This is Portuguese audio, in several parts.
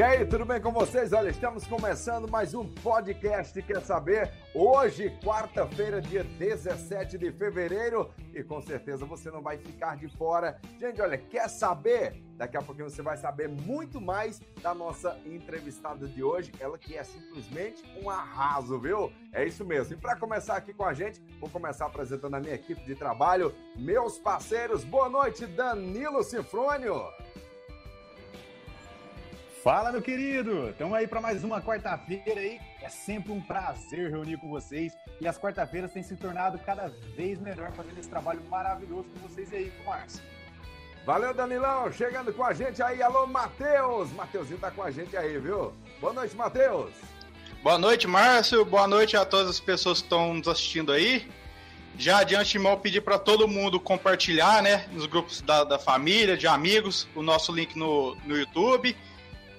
E aí, tudo bem com vocês? Olha, estamos começando mais um podcast Quer Saber? Hoje, quarta-feira, dia 17 de fevereiro, e com certeza você não vai ficar de fora. Gente, olha, quer saber? Daqui a pouquinho você vai saber muito mais da nossa entrevistada de hoje, ela que é simplesmente um arraso, viu? É isso mesmo. E para começar aqui com a gente, vou começar apresentando a minha equipe de trabalho, meus parceiros. Boa noite, Danilo Sinfrônio. Fala, meu querido! Estamos aí para mais uma quarta-feira aí. É sempre um prazer reunir com vocês. E as quarta-feiras têm se tornado cada vez melhor fazendo esse trabalho maravilhoso com vocês aí, com o Márcio. Valeu, Danilão! Chegando com a gente aí. Alô, Matheus! Mateuzinho tá com a gente aí, viu? Boa noite, Matheus! Boa noite, Márcio. Boa noite a todas as pessoas que estão nos assistindo aí. Já de antemão pedir para todo mundo compartilhar, né, nos grupos da, da família, de amigos, o nosso link no, no YouTube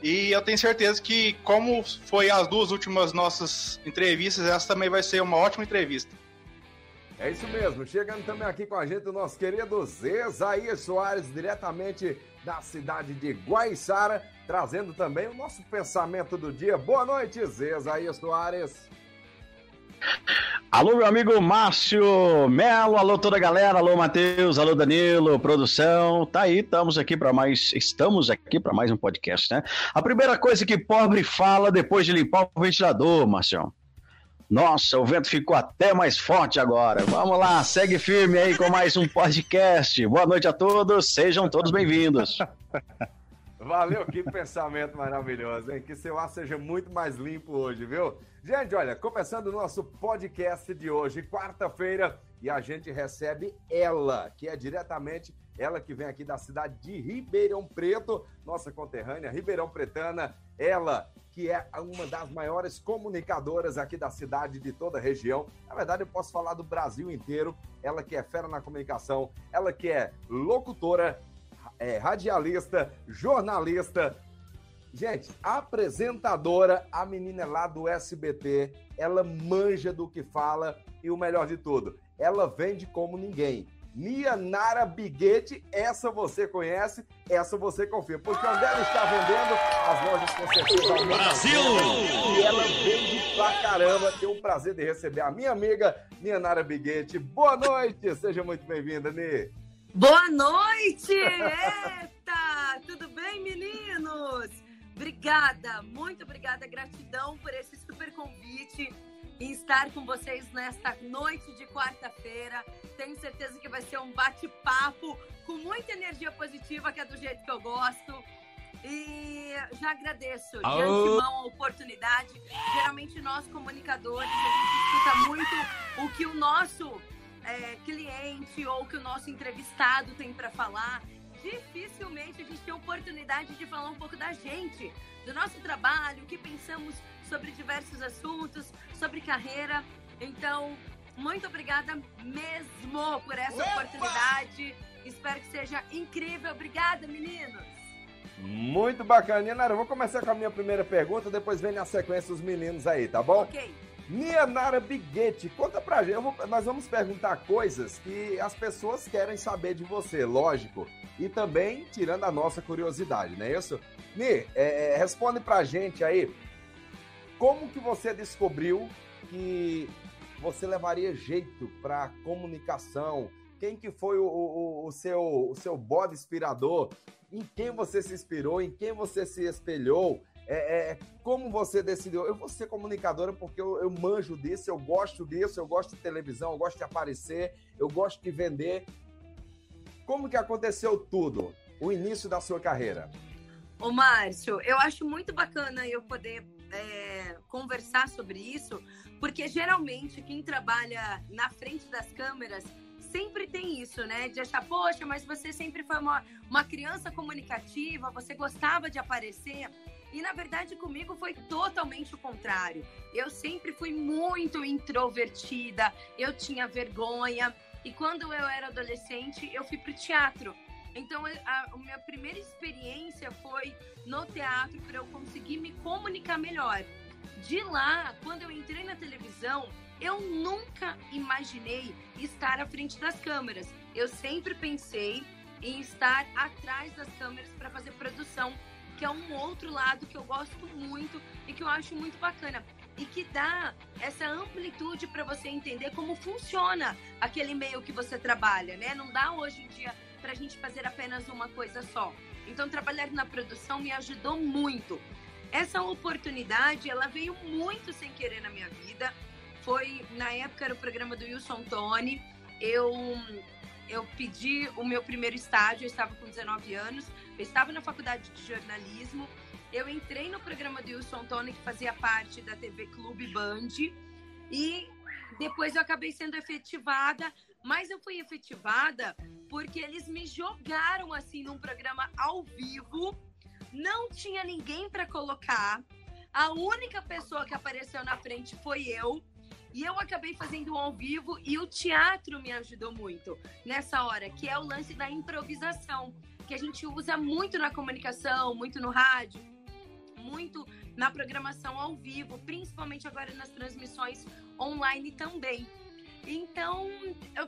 e eu tenho certeza que, como foi as duas últimas nossas entrevistas, essa também vai ser uma ótima entrevista. É isso mesmo. Chegando também aqui com a gente o nosso querido Zezaías Soares, diretamente da cidade de Guaiçara, trazendo também o nosso pensamento do dia. Boa noite, Zezaías Soares. Alô, meu amigo Márcio Melo, alô toda a galera, alô Matheus, alô Danilo, produção. Tá aí, estamos aqui para mais, estamos aqui para mais um podcast, né? A primeira coisa que pobre fala depois de limpar o ventilador, Márcio. Nossa, o vento ficou até mais forte agora. Vamos lá, segue firme aí com mais um podcast. Boa noite a todos, sejam todos bem-vindos. Valeu, que pensamento maravilhoso, hein? Que seu ar seja muito mais limpo hoje, viu? Gente, olha, começando o nosso podcast de hoje, quarta-feira, e a gente recebe ela, que é diretamente ela que vem aqui da cidade de Ribeirão Preto, nossa conterrânea, Ribeirão Pretana, ela que é uma das maiores comunicadoras aqui da cidade de toda a região. Na verdade, eu posso falar do Brasil inteiro. Ela que é fera na comunicação, ela que é locutora, é, radialista, jornalista, Gente, apresentadora, a menina lá do SBT, ela manja do que fala e o melhor de tudo, ela vende como ninguém. Nia Nara Biguete, essa você conhece, essa você confia. Porque onde ela está vendendo, as lojas com certeza Brasil! E ela vende pra caramba. Tenho o prazer de receber a minha amiga Nia Nara Biguete. Boa noite, seja muito bem-vinda, Ni. Boa noite! Eita! Tudo bem, meninos? Obrigada, muito obrigada, gratidão por esse super convite em estar com vocês nesta noite de quarta-feira. Tenho certeza que vai ser um bate-papo com muita energia positiva, que é do jeito que eu gosto. E já agradeço de antemão a oportunidade. Geralmente nós comunicadores, a gente escuta muito o que o nosso é, cliente ou que o nosso entrevistado tem para falar dificilmente a gente tem oportunidade de falar um pouco da gente, do nosso trabalho, o que pensamos sobre diversos assuntos, sobre carreira. Então, muito obrigada mesmo por essa Opa! oportunidade. Espero que seja incrível. Obrigada, meninos. Muito bacana. Nara, eu vou começar com a minha primeira pergunta, depois vem na sequência os meninos aí, tá bom? Ok. Nianara Biguete, conta pra gente. Vou, nós vamos perguntar coisas que as pessoas querem saber de você, lógico. E também tirando a nossa curiosidade, não é isso? Ni, é, é, responde pra gente aí. Como que você descobriu que você levaria jeito para comunicação? Quem que foi o, o, o, seu, o seu bode inspirador? Em quem você se inspirou? Em quem você se espelhou? É, é, como você decidiu? Eu vou ser comunicadora porque eu, eu, manjo disso, eu gosto disso, eu gosto de televisão, eu gosto de aparecer, eu gosto de vender. Como que aconteceu tudo? O início da sua carreira? Ô, Márcio, eu acho muito bacana eu poder é, conversar sobre isso, porque geralmente quem trabalha na frente das câmeras sempre tem isso, né? De achar, poxa, mas você sempre foi uma, uma criança comunicativa, você gostava de aparecer. E na verdade comigo foi totalmente o contrário. Eu sempre fui muito introvertida, eu tinha vergonha. E quando eu era adolescente, eu fui pro teatro. Então, a, a minha primeira experiência foi no teatro para eu conseguir me comunicar melhor. De lá, quando eu entrei na televisão, eu nunca imaginei estar à frente das câmeras. Eu sempre pensei em estar atrás das câmeras para fazer produção que é um outro lado que eu gosto muito e que eu acho muito bacana e que dá essa amplitude para você entender como funciona aquele meio que você trabalha, né? Não dá hoje em dia para a gente fazer apenas uma coisa só. Então, trabalhar na produção me ajudou muito. Essa oportunidade, ela veio muito sem querer na minha vida. Foi, na época, era o programa do Wilson Tony. Eu, eu pedi o meu primeiro estágio, eu estava com 19 anos. Eu estava na faculdade de jornalismo eu entrei no programa do Wilson Tony, que fazia parte da TV Clube Band, e depois eu acabei sendo efetivada, mas eu fui efetivada porque eles me jogaram assim num programa ao vivo, não tinha ninguém para colocar, a única pessoa que apareceu na frente foi eu. E eu acabei fazendo um ao vivo e o teatro me ajudou muito nessa hora, que é o lance da improvisação, que a gente usa muito na comunicação, muito no rádio muito na programação ao vivo, principalmente agora nas transmissões online também. Então,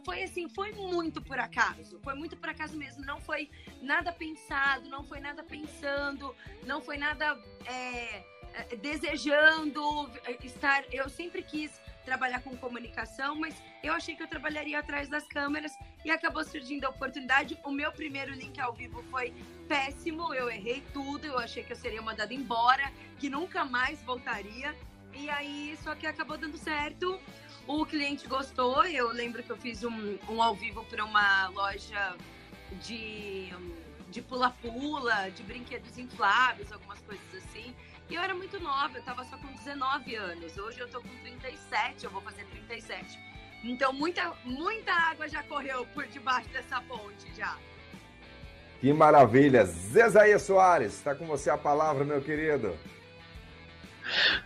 foi assim, foi muito por acaso. Foi muito por acaso mesmo. Não foi nada pensado, não foi nada pensando, não foi nada é, é desejando estar. Eu sempre quis trabalhar com comunicação, mas eu achei que eu trabalharia atrás das câmeras e acabou surgindo a oportunidade. O meu primeiro link ao vivo foi péssimo, eu errei tudo, eu achei que eu seria mandada embora, que nunca mais voltaria. E aí, só que acabou dando certo. O cliente gostou. Eu lembro que eu fiz um, um ao vivo para uma loja de de pula-pula, de brinquedos infláveis, algumas coisas assim. E eu era muito nova, eu tava só com 19 anos. Hoje eu tô com 37, eu vou fazer 37. Então muita, muita água já correu por debaixo dessa ponte já. Que maravilha! Zezaia Soares, está com você a palavra, meu querido.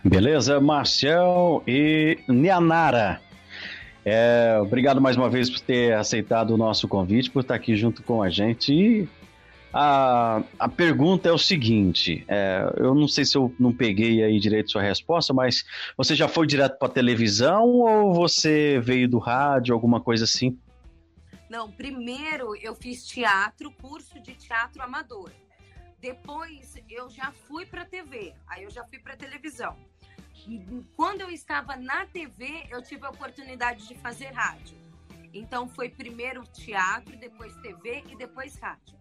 Beleza, Marcel e Nianara. É, obrigado mais uma vez por ter aceitado o nosso convite, por estar aqui junto com a gente. E a, a pergunta é o seguinte: é, eu não sei se eu não peguei aí direito sua resposta, mas você já foi direto para televisão ou você veio do rádio, alguma coisa assim? Não, primeiro eu fiz teatro, curso de teatro amador. Depois eu já fui para TV, aí eu já fui para televisão. Quando eu estava na TV, eu tive a oportunidade de fazer rádio. Então foi primeiro teatro, depois TV e depois rádio.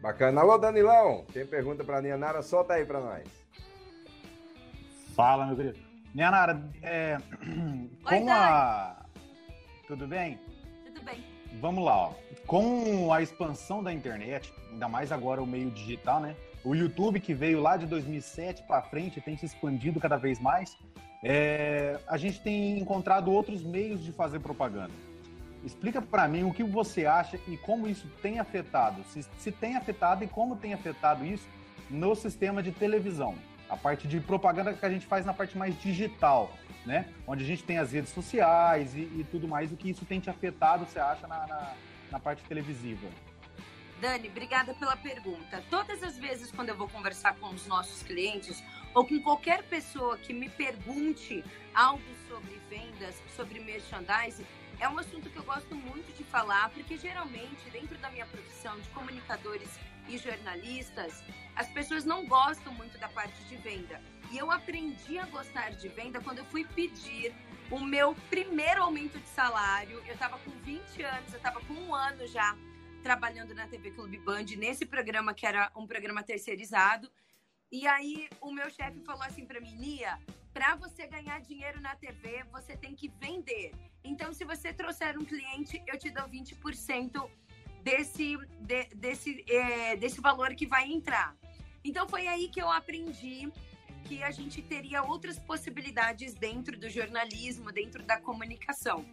Bacana. Alô, Danilão, tem pergunta para a Nianara? Solta aí para nós. Fala, meu querido. Nianara, é... com a... Tudo bem? Tudo bem. Vamos lá, ó. Com a expansão da internet, ainda mais agora o meio digital, né? O YouTube que veio lá de 2007 para frente tem se expandido cada vez mais. É... A gente tem encontrado outros meios de fazer propaganda. Explica para mim o que você acha e como isso tem afetado, se, se tem afetado e como tem afetado isso no sistema de televisão. A parte de propaganda que a gente faz na parte mais digital, né? Onde a gente tem as redes sociais e, e tudo mais, o que isso tem te afetado, você acha, na, na, na parte televisiva? Dani, obrigada pela pergunta. Todas as vezes quando eu vou conversar com os nossos clientes ou com qualquer pessoa que me pergunte algo sobre vendas, sobre merchandising, é um assunto que eu gosto muito de falar, porque geralmente, dentro da minha profissão de comunicadores e jornalistas, as pessoas não gostam muito da parte de venda. E eu aprendi a gostar de venda quando eu fui pedir o meu primeiro aumento de salário. Eu estava com 20 anos, eu estava com um ano já trabalhando na TV Clube Band, nesse programa que era um programa terceirizado. E aí o meu chefe falou assim para mim, Nia, para você ganhar dinheiro na TV, você tem que vender. Então, se você trouxer um cliente, eu te dou 20% desse, de, desse, é, desse valor que vai entrar. Então, foi aí que eu aprendi que a gente teria outras possibilidades dentro do jornalismo, dentro da comunicação.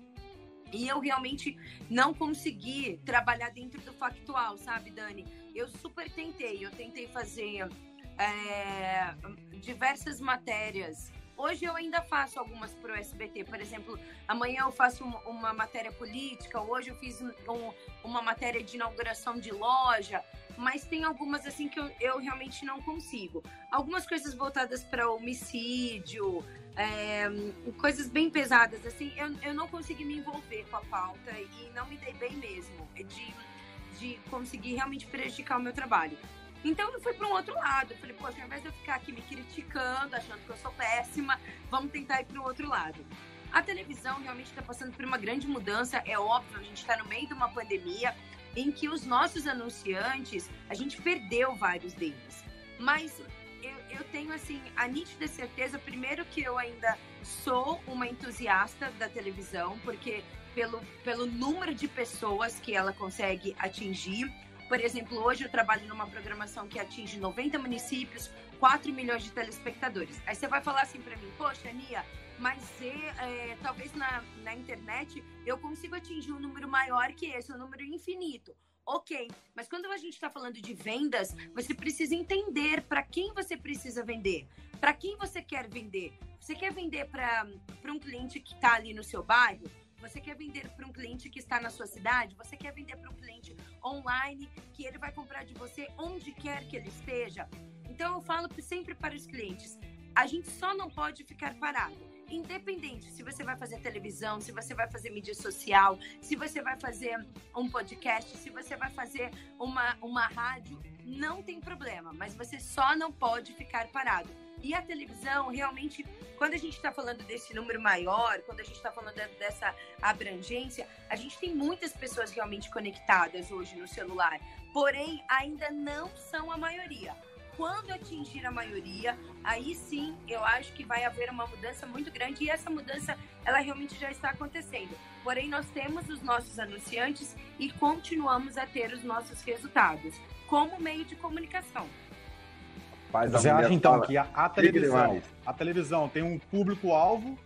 E eu realmente não consegui trabalhar dentro do factual, sabe, Dani? Eu super tentei. Eu tentei fazer é, diversas matérias. Hoje eu ainda faço algumas para o SBT. Por exemplo, amanhã eu faço uma, uma matéria política, hoje eu fiz um, uma matéria de inauguração de loja, mas tem algumas assim que eu, eu realmente não consigo. Algumas coisas voltadas para homicídio, é, coisas bem pesadas, assim, eu, eu não consegui me envolver com a pauta e não me dei bem mesmo. De de conseguir realmente prejudicar o meu trabalho. Então eu fui para um outro lado. Eu falei, poxa, ao invés de eu ficar aqui me criticando, achando que eu sou péssima, vamos tentar ir para o outro lado. A televisão realmente está passando por uma grande mudança. É óbvio, a gente está no meio de uma pandemia em que os nossos anunciantes, a gente perdeu vários deles. Mas eu, eu tenho, assim, a nítida certeza, primeiro, que eu ainda sou uma entusiasta da televisão, porque pelo, pelo número de pessoas que ela consegue atingir. Por exemplo, hoje eu trabalho numa programação que atinge 90 municípios, 4 milhões de telespectadores. Aí você vai falar assim para mim, poxa, Nia, mas é, talvez na, na internet eu consigo atingir um número maior que esse, um número infinito. Ok, mas quando a gente está falando de vendas, você precisa entender para quem você precisa vender, para quem você quer vender. Você quer vender para um cliente que está ali no seu bairro? Você quer vender para um cliente que está na sua cidade? Você quer vender para um cliente online que ele vai comprar de você onde quer que ele esteja? Então eu falo sempre para os clientes: a gente só não pode ficar parado independente se você vai fazer televisão, se você vai fazer mídia social, se você vai fazer um podcast, se você vai fazer uma, uma rádio, não tem problema, mas você só não pode ficar parado. E a televisão, realmente, quando a gente está falando desse número maior, quando a gente está falando dessa abrangência, a gente tem muitas pessoas realmente conectadas hoje no celular, porém ainda não são a maioria quando atingir a maioria, aí sim eu acho que vai haver uma mudança muito grande e essa mudança ela realmente já está acontecendo. Porém, nós temos os nossos anunciantes e continuamos a ter os nossos resultados como meio de comunicação. Você acha então fala, que a, a televisão, a televisão tem um público-alvo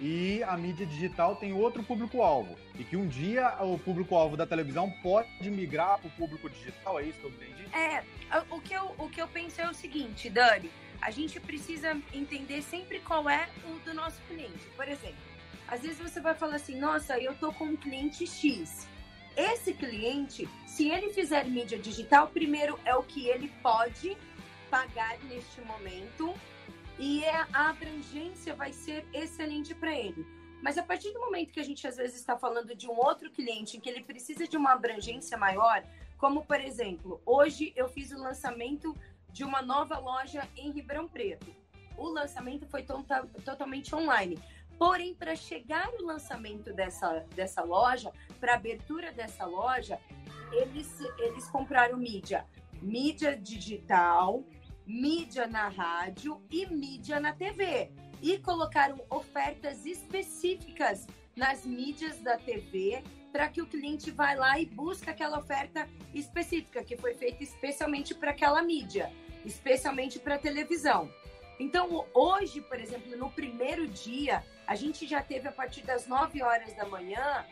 e a mídia digital tem outro público-alvo. E que um dia o público-alvo da televisão pode migrar para o público digital, é isso que eu entendi? É, o que eu, o que eu penso é o seguinte, Dani, a gente precisa entender sempre qual é o do nosso cliente. Por exemplo, às vezes você vai falar assim, nossa, eu tô com um cliente X. Esse cliente, se ele fizer mídia digital, primeiro é o que ele pode pagar neste momento e é, a abrangência vai ser excelente para ele. Mas a partir do momento que a gente às vezes está falando de um outro cliente em que ele precisa de uma abrangência maior, como por exemplo, hoje eu fiz o lançamento de uma nova loja em Ribeirão Preto. O lançamento foi to totalmente online. Porém, para chegar o lançamento dessa, dessa loja, para abertura dessa loja, eles, eles compraram mídia, mídia digital, mídia na rádio e mídia na TV. E colocaram ofertas específicas nas mídias da TV para que o cliente vá lá e busque aquela oferta específica que foi feita especialmente para aquela mídia, especialmente para televisão. Então, hoje, por exemplo, no primeiro dia, a gente já teve a partir das 9 horas da manhã,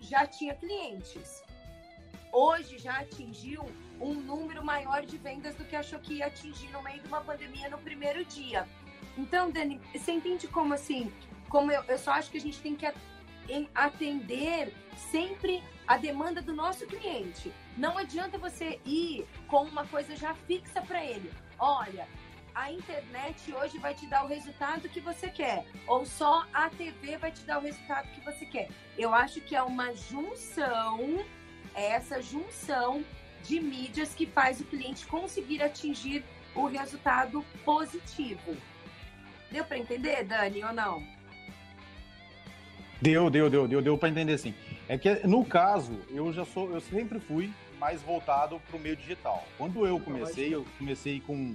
já tinha clientes. Hoje já atingiu um número maior de vendas do que achou que ia atingir no meio de uma pandemia no primeiro dia. Então, Dani, você entende como assim? Como eu, eu só acho que a gente tem que atender sempre a demanda do nosso cliente. Não adianta você ir com uma coisa já fixa para ele. Olha, a internet hoje vai te dar o resultado que você quer, ou só a TV vai te dar o resultado que você quer. Eu acho que é uma junção, é essa junção de mídias que faz o cliente conseguir atingir o resultado positivo. Deu para entender, Dani, ou não? Deu, deu, deu, deu, deu para entender sim. É que no caso, eu já sou, eu sempre fui mais voltado para o meio digital. Quando eu comecei, eu comecei com,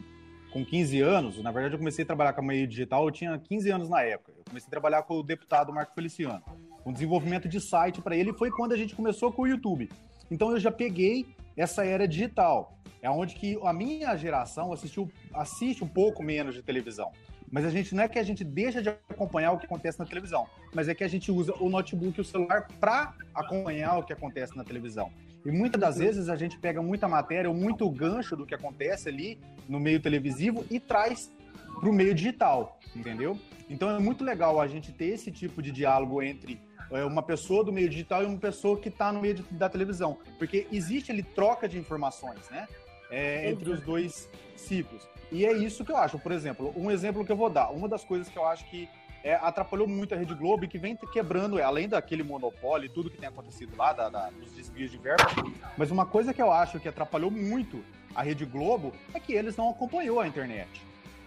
com 15 anos, na verdade eu comecei a trabalhar com o meio digital, eu tinha 15 anos na época. Eu comecei a trabalhar com o deputado Marco Feliciano. O desenvolvimento de site para ele foi quando a gente começou com o YouTube. Então eu já peguei essa era digital. É onde que a minha geração assistiu, assiste um pouco menos de televisão. Mas a gente não é que a gente deixa de acompanhar o que acontece na televisão, mas é que a gente usa o notebook e o celular para acompanhar o que acontece na televisão. E muitas das vezes a gente pega muita matéria ou muito gancho do que acontece ali no meio televisivo e traz para o meio digital, entendeu? Então é muito legal a gente ter esse tipo de diálogo entre uma pessoa do meio digital e uma pessoa que está no meio de, da televisão. Porque existe ali troca de informações, né? É, entre os dois ciclos. E é isso que eu acho. Por exemplo, um exemplo que eu vou dar. Uma das coisas que eu acho que é, atrapalhou muito a Rede Globo e que vem quebrando, além daquele monopólio e tudo que tem acontecido lá, da, da, dos desvios de verba. Mas uma coisa que eu acho que atrapalhou muito a Rede Globo é que eles não acompanhou a internet.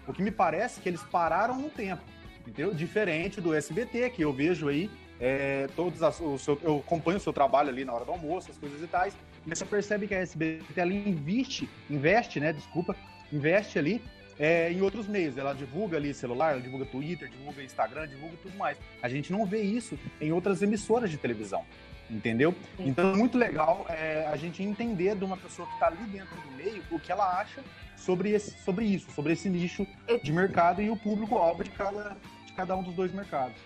O que me parece é que eles pararam no tempo, entendeu? Diferente do SBT, que eu vejo aí, é, todos as, o seu, eu acompanho o seu trabalho ali na hora do almoço, as coisas e tais, mas você percebe que a SBT ela investe, investe, né? Desculpa, investe ali é, em outros meios. Ela divulga ali celular, ela divulga Twitter, divulga Instagram, divulga tudo mais. A gente não vê isso em outras emissoras de televisão. Entendeu? Sim. Então é muito legal é, a gente entender de uma pessoa que está ali dentro do meio o que ela acha sobre, esse, sobre isso, sobre esse nicho de mercado e o público-alvo de cada, cada um dos dois mercados.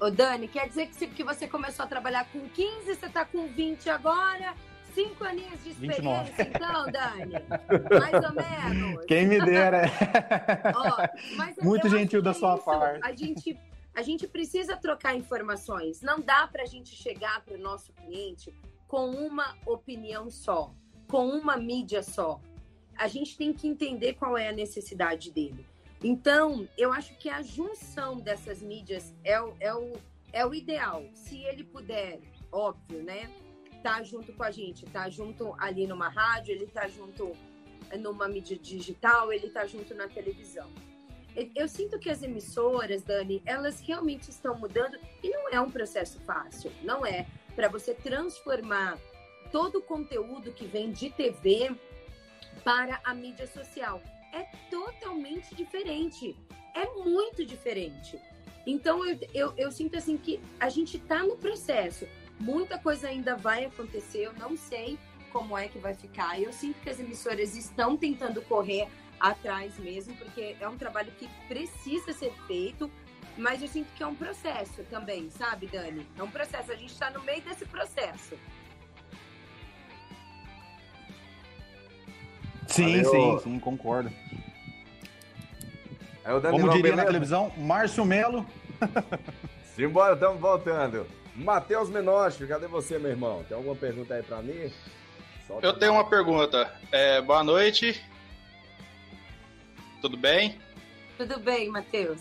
Ô Dani, quer dizer que, que você começou a trabalhar com 15, você está com 20 agora, cinco aninhos de experiência, 29. então, Dani? Mais ou menos. Quem me dera. Ó, Muito gentil da sua isso, parte. A gente, a gente precisa trocar informações. Não dá para a gente chegar para o nosso cliente com uma opinião só, com uma mídia só. A gente tem que entender qual é a necessidade dele. Então, eu acho que a junção dessas mídias é o, é o, é o ideal. Se ele puder, óbvio, né? tá junto com a gente, tá junto ali numa rádio, ele tá junto numa mídia digital, ele tá junto na televisão. Eu sinto que as emissoras, Dani, elas realmente estão mudando e não é um processo fácil, não é. Para você transformar todo o conteúdo que vem de TV para a mídia social. É totalmente diferente. É muito diferente. Então, eu, eu, eu sinto assim que a gente está no processo. Muita coisa ainda vai acontecer, eu não sei como é que vai ficar. Eu sinto que as emissoras estão tentando correr atrás mesmo, porque é um trabalho que precisa ser feito, mas eu sinto que é um processo também, sabe, Dani? É um processo, a gente está no meio desse processo. Sim, Valeu. sim, sim, concordo. Como diria na televisão, Márcio Melo. Simbora, estamos voltando. Matheus Menotti, cadê você, meu irmão? Tem alguma pergunta aí para mim? Solta Eu tenho uma pergunta. É, boa noite. Tudo bem? Tudo bem, Matheus.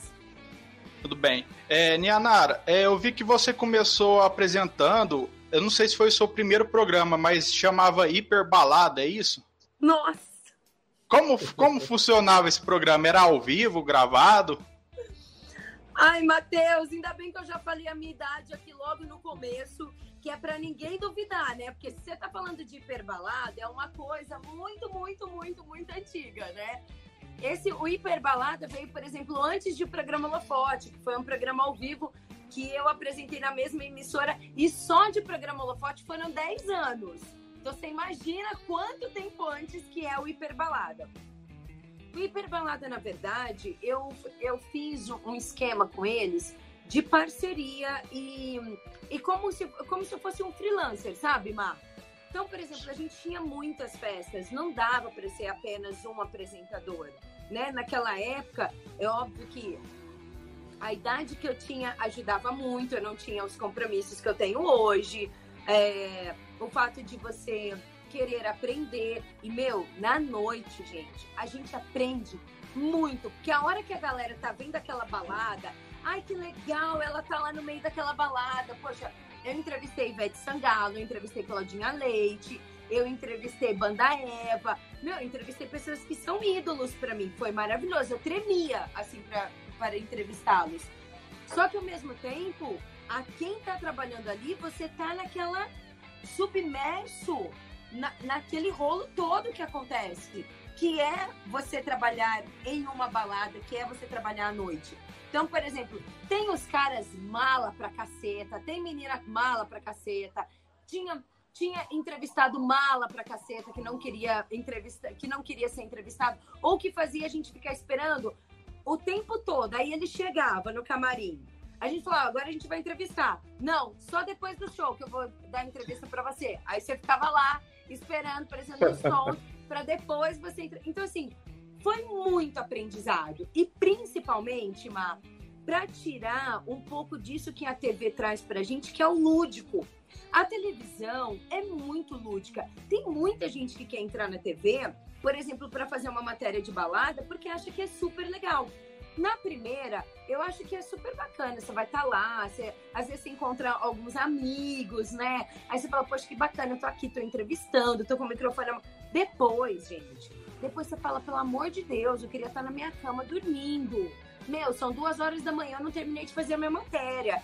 Tudo bem. É, Nianara, é, eu vi que você começou apresentando, eu não sei se foi o seu primeiro programa, mas chamava Hiper Balada, é isso? Nossa! Como, como funcionava esse programa? Era ao vivo, gravado? Ai, Matheus, ainda bem que eu já falei a minha idade aqui logo no começo, que é para ninguém duvidar, né? Porque se você tá falando de hiperbalada, é uma coisa muito, muito, muito, muito antiga, né? Esse, o hiperbalada veio, por exemplo, antes de o programa Lofote, que foi um programa ao vivo que eu apresentei na mesma emissora, e só de programa Lofote foram 10 anos. Então você imagina quanto tempo antes que é o hiperbalada. O Hiperbalada, na verdade, eu, eu fiz um esquema com eles de parceria e, e como, se, como se eu fosse um freelancer, sabe, Mar? Então, por exemplo, a gente tinha muitas festas, não dava para ser apenas um apresentador, né? Naquela época, é óbvio que a idade que eu tinha ajudava muito, eu não tinha os compromissos que eu tenho hoje, é, o fato de você querer aprender. E, meu, na noite, gente, a gente aprende muito. Porque a hora que a galera tá vendo aquela balada, ai, que legal, ela tá lá no meio daquela balada. Poxa, eu entrevistei Ivete Sangalo, eu entrevistei Claudinha Leite, eu entrevistei Banda Eva. Meu, eu entrevistei pessoas que são ídolos para mim. Foi maravilhoso. Eu tremia, assim, pra, para entrevistá-los. Só que ao mesmo tempo, a quem tá trabalhando ali, você tá naquela submerso na, naquele rolo todo que acontece, que é você trabalhar em uma balada, que é você trabalhar à noite. Então, por exemplo, tem os caras mala pra caceta, tem menina mala pra caceta, tinha tinha entrevistado mala pra caceta que não queria entrevista, que não queria ser entrevistado, ou que fazia a gente ficar esperando o tempo todo. Aí ele chegava no camarim. A gente falou, agora a gente vai entrevistar. Não, só depois do show que eu vou dar entrevista para você. Aí você ficava lá esperando, parecendo os sons, para depois você entrar. Então, assim, foi muito aprendizado. E principalmente, Ma, para tirar um pouco disso que a TV traz pra gente, que é o lúdico. A televisão é muito lúdica. Tem muita gente que quer entrar na TV, por exemplo, para fazer uma matéria de balada, porque acha que é super legal. Na primeira, eu acho que é super bacana. Você vai estar tá lá, você, às vezes você encontra alguns amigos, né? Aí você fala, poxa, que bacana, eu tô aqui, tô entrevistando, tô com o microfone. Depois, gente, depois você fala, pelo amor de Deus, eu queria estar na minha cama dormindo. Meu, são duas horas da manhã, eu não terminei de fazer a minha matéria.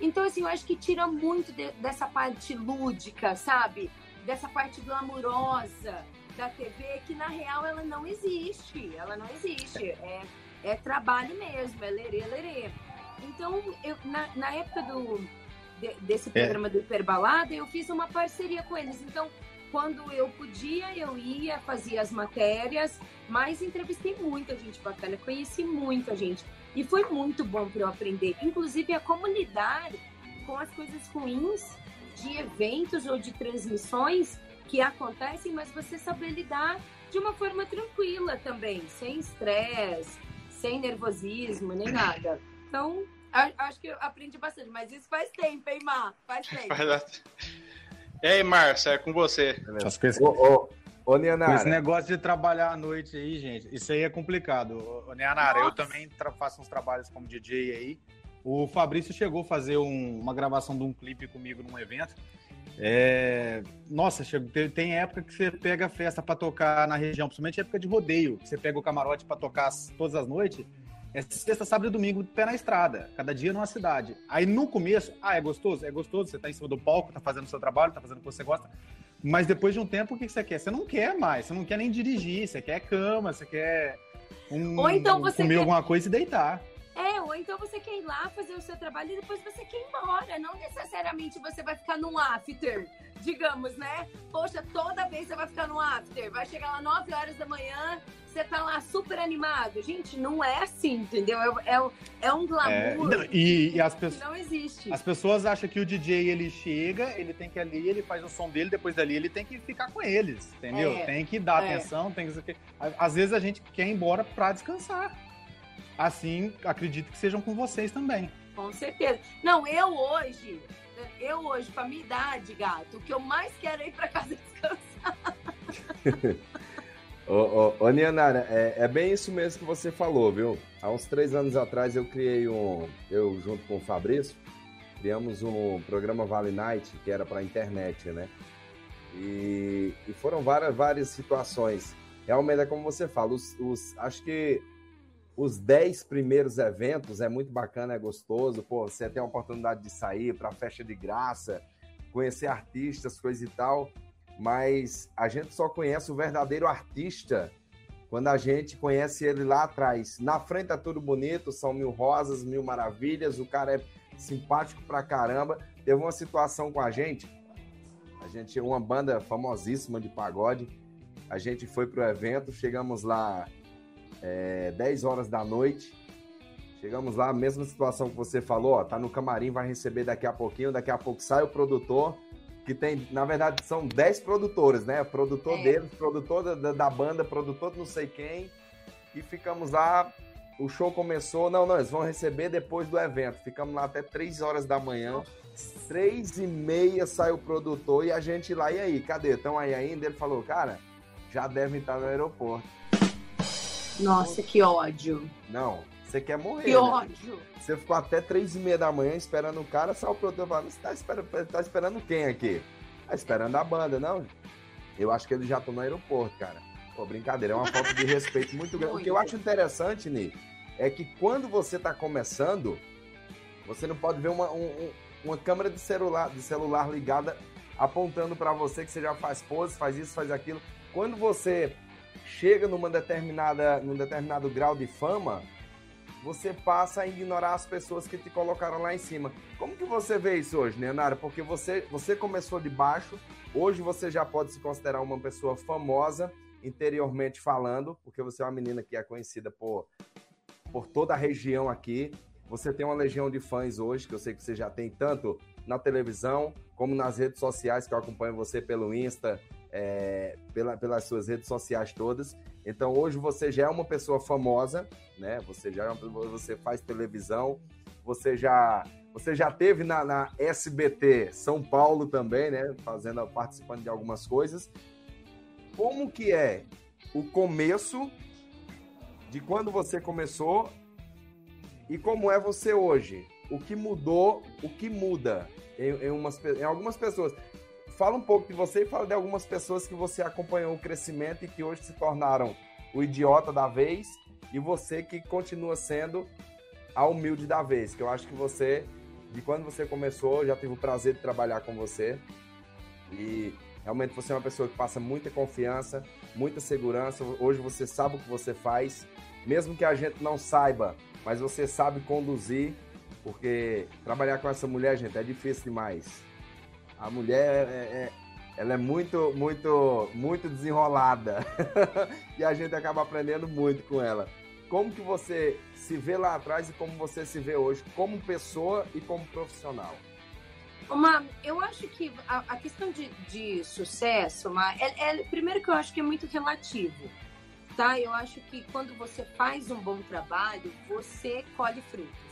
Então, assim, eu acho que tira muito de, dessa parte lúdica, sabe? Dessa parte glamurosa da TV, que na real ela não existe. Ela não existe. É, é trabalho mesmo, é lerê, lerê. Então, eu, na, na época do, de, desse é. programa é. do Hiperbalada, eu fiz uma parceria com eles. Então, quando eu podia, eu ia, fazia as matérias, mas entrevistei muita gente bacana, conheci muita gente. E foi muito bom para eu aprender, inclusive a como lidar com as coisas ruins de eventos ou de transmissões que acontecem, mas você saber lidar de uma forma tranquila também, sem estresse, sem nervosismo, nem nada. Então, acho que eu aprendi bastante, mas isso faz tempo, hein, Mar? Faz tempo. Ei, Márcia, é com você. As ô, ô, ô. Esse negócio de trabalhar à noite aí, gente, isso aí é complicado. Ô, Nianara, eu também faço uns trabalhos como DJ aí. O Fabrício chegou a fazer um, uma gravação de um clipe comigo num evento. É... Nossa, tem época que você pega festa para tocar na região, principalmente época de rodeio, que você pega o camarote para tocar todas as noites. É sexta, sábado e domingo, pé na estrada, cada dia numa cidade. Aí no começo, ah, é gostoso? É gostoso, você tá em cima do palco, tá fazendo o seu trabalho, tá fazendo o que você gosta. Mas depois de um tempo, o que você quer? Você não quer mais, você não quer nem dirigir, você quer cama, você quer um, Ou então você comer quer... alguma coisa e deitar. É, ou então você quer ir lá fazer o seu trabalho e depois você quer ir embora. Não necessariamente você vai ficar num after, digamos, né? Poxa, toda vez você vai ficar num after. Vai chegar lá 9 horas da manhã, você tá lá super animado. Gente, não é assim, entendeu? É, é, é um glamour. É, e, e, as pessoas. Não existe. As pessoas acham que o DJ ele chega, ele tem que ir ali, ele faz o som dele, depois dali ele tem que ficar com eles, entendeu? É, tem que dar é. atenção, tem que. Às vezes a gente quer ir embora pra descansar assim acredito que sejam com vocês também. Com certeza. Não, eu hoje, eu hoje, com a minha idade, gato, o que eu mais quero é ir para casa descansar. ô, ô, ô Nianara, é, é, bem isso mesmo que você falou, viu? Há uns três anos atrás eu criei um, eu junto com o Fabrício, criamos um programa Vale Night, que era para internet, né? E, e, foram várias, várias situações. Realmente é como você fala, os, os acho que os 10 primeiros eventos é muito bacana, é gostoso. Pô, você tem a oportunidade de sair para festa de graça, conhecer artistas, coisa e tal. Mas a gente só conhece o verdadeiro artista quando a gente conhece ele lá atrás. Na frente é tudo bonito, são mil rosas, mil maravilhas, o cara é simpático pra caramba. Teve uma situação com a gente, a gente é uma banda famosíssima de pagode. A gente foi pro evento, chegamos lá é, 10 horas da noite. Chegamos lá, mesma situação que você falou, ó, tá no camarim, vai receber daqui a pouquinho, daqui a pouco sai o produtor, que tem, na verdade, são 10 produtores, né? Produtor é. dele, produtor da, da banda, produtor de não sei quem, e ficamos lá, o show começou, não, não, eles vão receber depois do evento, ficamos lá até 3 horas da manhã, três e meia sai o produtor e a gente lá, e aí, cadê? Estão aí ainda? Ele falou, cara, já devem estar no aeroporto. Nossa, que ódio. Não, você quer morrer. Que né? ódio. Você ficou até três e meia da manhã esperando o cara, só o produtor falando, você tá esperando, tá esperando quem aqui? Tá esperando a banda, não? Eu acho que eles já estão no aeroporto, cara. Pô, brincadeira, é uma falta de respeito muito grande. O que eu acho interessante, Ni, é que quando você tá começando, você não pode ver uma, um, uma câmera de celular, de celular ligada apontando para você que você já faz pose, faz isso, faz aquilo. Quando você chega numa determinada, num determinado grau de fama, você passa a ignorar as pessoas que te colocaram lá em cima. Como que você vê isso hoje, Leonardo? Porque você, você começou de baixo, hoje você já pode se considerar uma pessoa famosa, interiormente falando, porque você é uma menina que é conhecida por, por toda a região aqui. Você tem uma legião de fãs hoje, que eu sei que você já tem tanto na televisão como nas redes sociais, que eu acompanho você pelo Insta, é, pela, pelas suas redes sociais todas. Então hoje você já é uma pessoa famosa, né? Você já é você faz televisão, você já você já teve na, na, SBT São Paulo também, né? Fazendo participando de algumas coisas. Como que é o começo de quando você começou e como é você hoje. O que mudou, o que muda em, em, umas, em algumas pessoas. Fala um pouco de você e fala de algumas pessoas que você acompanhou o crescimento e que hoje se tornaram o idiota da vez e você que continua sendo a humilde da vez, que eu acho que você, de quando você começou, já tive o prazer de trabalhar com você e realmente você é uma pessoa que passa muita confiança, muita segurança. Hoje você sabe o que você faz, mesmo que a gente não saiba, mas você sabe conduzir, porque trabalhar com essa mulher, gente, é difícil demais. A mulher é, é ela é muito, muito, muito desenrolada e a gente acaba aprendendo muito com ela. Como que você se vê lá atrás e como você se vê hoje, como pessoa e como profissional? Uma, eu acho que a, a questão de, de sucesso, uma, é, é, primeiro que eu acho que é muito relativo, tá? Eu acho que quando você faz um bom trabalho, você colhe frutos.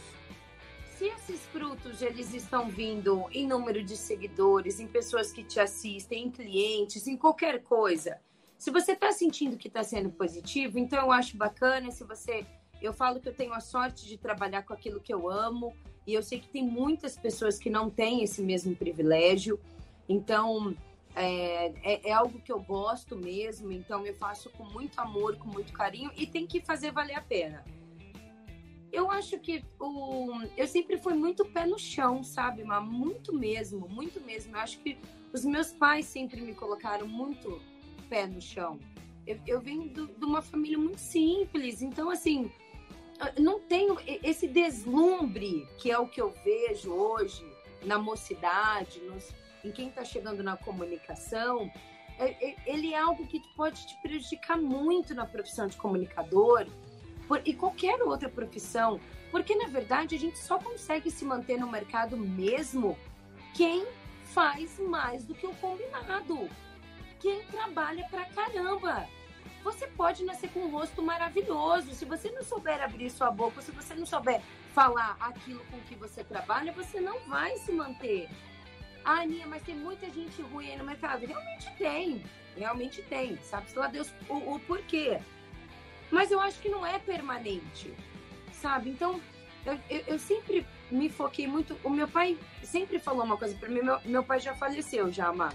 Se esses frutos eles estão vindo em número de seguidores, em pessoas que te assistem, em clientes, em qualquer coisa, se você está sentindo que está sendo positivo, então eu acho bacana se você eu falo que eu tenho a sorte de trabalhar com aquilo que eu amo e eu sei que tem muitas pessoas que não têm esse mesmo privilégio. Então, é, é, é, algo que eu gosto mesmo. Então, eu faço com muito amor, com muito carinho e tem que fazer valer a pena. Eu acho que o, eu sempre fui muito pé no chão, sabe, mas muito mesmo, muito mesmo. Eu acho que os meus pais sempre me colocaram muito pé no chão. Eu, eu venho do, de uma família muito simples, então assim, não tenho esse deslumbre que é o que eu vejo hoje na mocidade, nos, em quem está chegando na comunicação. É, é, ele é algo que pode te prejudicar muito na profissão de comunicador por, e qualquer outra profissão, porque na verdade a gente só consegue se manter no mercado mesmo quem faz mais do que o combinado, quem trabalha pra caramba você pode nascer com um rosto maravilhoso. Se você não souber abrir sua boca, se você não souber falar aquilo com que você trabalha, você não vai se manter. Ah, Aninha, mas tem muita gente ruim aí no mercado. Realmente tem, realmente tem. Sabe-se lá Deus o, o porquê. Mas eu acho que não é permanente, sabe? Então, eu, eu, eu, sempre me foquei muito. O meu pai sempre falou uma coisa para mim. Meu, meu pai já faleceu, já, Mar.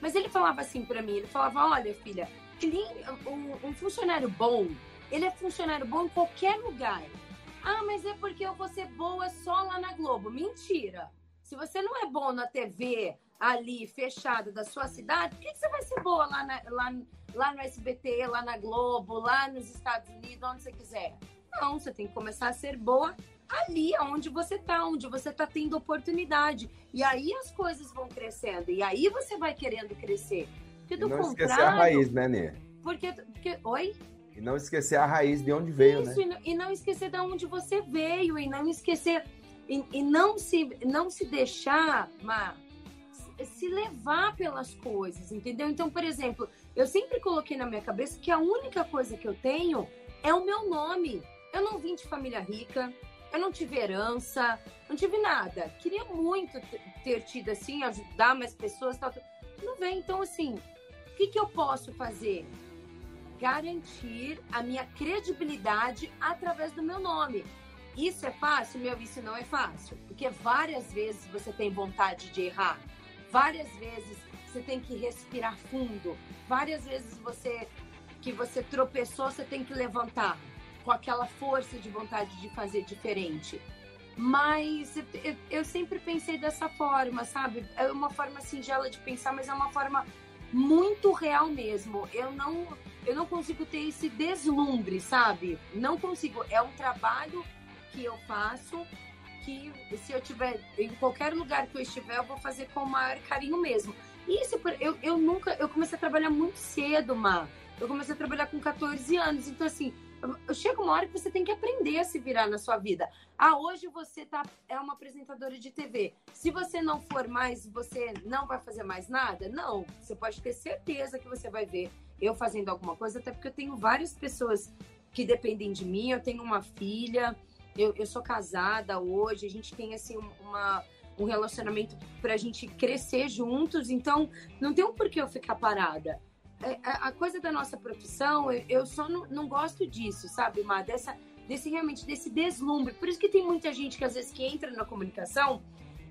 Mas ele falava assim para mim: ele falava, olha, filha, um, um funcionário bom, ele é funcionário bom em qualquer lugar. Ah, mas é porque eu vou ser boa só lá na Globo. Mentira. Se você não é bom na TV ali, fechada da sua cidade, por que, que você vai ser boa lá, na, lá, lá no SBT, lá na Globo, lá nos Estados Unidos, onde você quiser? Não, você tem que começar a ser boa ali onde você tá, onde você tá tendo oportunidade. E aí as coisas vão crescendo. E aí você vai querendo crescer. Porque do e não contrário, esquecer a raiz, né, Nê? Porque, porque. Oi? E não esquecer a raiz de onde veio, Isso, né? E não esquecer de onde você veio, e não esquecer. E, e não, se, não se deixar, Mar, se levar pelas coisas, entendeu? Então, por exemplo, eu sempre coloquei na minha cabeça que a única coisa que eu tenho é o meu nome. Eu não vim de família rica, eu não tive herança, não tive nada. Queria muito ter tido assim, ajudar mais pessoas, tal. Não vem. Então, assim, o que, que eu posso fazer? Garantir a minha credibilidade através do meu nome. Isso é fácil? Meu, isso não é fácil. Porque várias vezes você tem vontade de errar. Várias vezes você tem que respirar fundo. Várias vezes você que você tropeçou, você tem que levantar com aquela força de vontade de fazer diferente. Mas eu, eu, sempre pensei dessa forma, sabe? É uma forma singela de pensar, mas é uma forma muito real mesmo. Eu não, eu não consigo ter esse deslumbre, sabe? Não consigo. É um trabalho que eu faço que se eu tiver em qualquer lugar que eu estiver, eu vou fazer com o maior carinho mesmo. Isso eu, eu nunca, eu comecei a trabalhar muito cedo, Má. Eu comecei a trabalhar com 14 anos, então assim, chega uma hora que você tem que aprender a se virar na sua vida. Ah, hoje você tá, é uma apresentadora de TV. Se você não for mais, você não vai fazer mais nada? Não. Você pode ter certeza que você vai ver eu fazendo alguma coisa, até porque eu tenho várias pessoas que dependem de mim. Eu tenho uma filha, eu, eu sou casada hoje, a gente tem assim uma, um relacionamento para a gente crescer juntos, então não tem um porquê eu ficar parada. É, a coisa da nossa profissão, eu só não, não gosto disso, sabe, Má? Dessa, desse realmente desse deslumbre. Por isso que tem muita gente que às vezes que entra na comunicação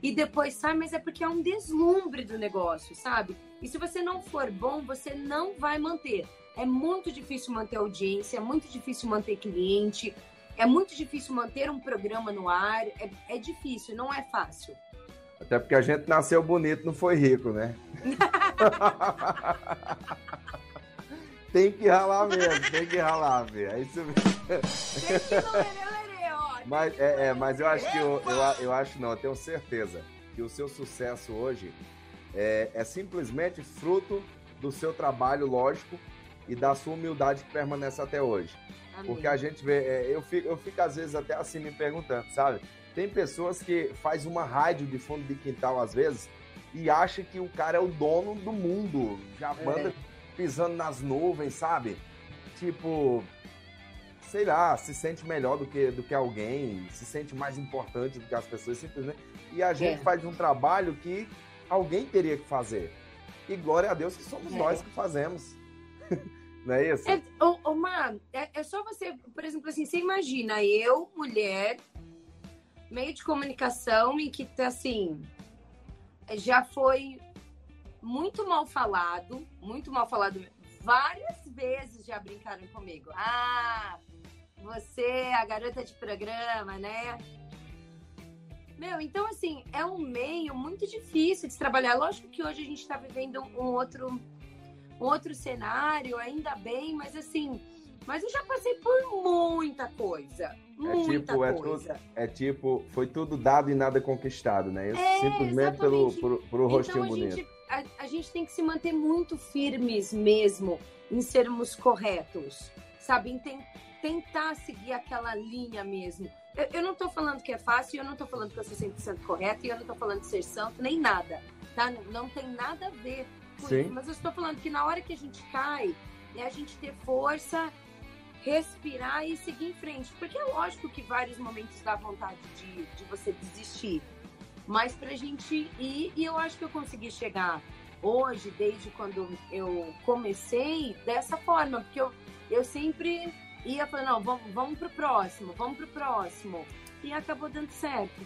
e depois sai, mas é porque é um deslumbre do negócio, sabe? E se você não for bom, você não vai manter. É muito difícil manter audiência, é muito difícil manter cliente, é muito difícil manter um programa no ar. É, é difícil, não é fácil. Até porque a gente nasceu bonito, não foi rico, né? tem que ralar mesmo, tem que ralar, velho. É isso mesmo. Mas, é, é, mas eu acho que eu, eu, eu acho não, eu tenho certeza que o seu sucesso hoje é, é simplesmente fruto do seu trabalho, lógico, e da sua humildade que permanece até hoje. Amém. Porque a gente vê, é, eu, fico, eu fico às vezes até assim me perguntando, sabe? Tem pessoas que faz uma rádio de fundo de quintal às vezes e acha que o cara é o dono do mundo, já é. manda é. pisando nas nuvens, sabe? Tipo, sei lá, se sente melhor do que, do que alguém, se sente mais importante do que as pessoas, simplesmente. E a gente é. faz um trabalho que alguém teria que fazer. E glória a Deus que somos é. nós que fazemos. Não é isso? É, oh, oh, mano, é, é só você, por exemplo, assim, você imagina eu, mulher, meio de comunicação e que, assim, já foi muito mal falado, muito mal falado. Várias vezes já brincaram comigo. Ah, você é a garota de programa, né? Meu, então assim, é um meio muito difícil de trabalhar. Lógico que hoje a gente está vivendo um outro outro cenário, ainda bem, mas assim, mas eu já passei por muita coisa. É muita tipo, coisa. É, é, tipo, foi tudo dado e nada conquistado, né? É, Simplesmente pelo, por um rostinho então, a bonito. Gente, a, a, gente tem que se manter muito firmes mesmo em sermos corretos, sabe? Em tem, tentar seguir aquela linha mesmo. Eu, eu não tô falando que é fácil, eu não tô falando que eu sou 100% correto, e eu não tô falando de ser santo, nem nada, tá? Não, não tem nada a ver Sim. Mas eu estou falando que na hora que a gente cai, é a gente ter força, respirar e seguir em frente. Porque é lógico que vários momentos dá vontade de, de você desistir. Mas pra gente ir, e eu acho que eu consegui chegar hoje, desde quando eu comecei, dessa forma. Porque eu, eu sempre ia falando, não, vamos, vamos pro próximo, vamos pro próximo. E acabou dando certo.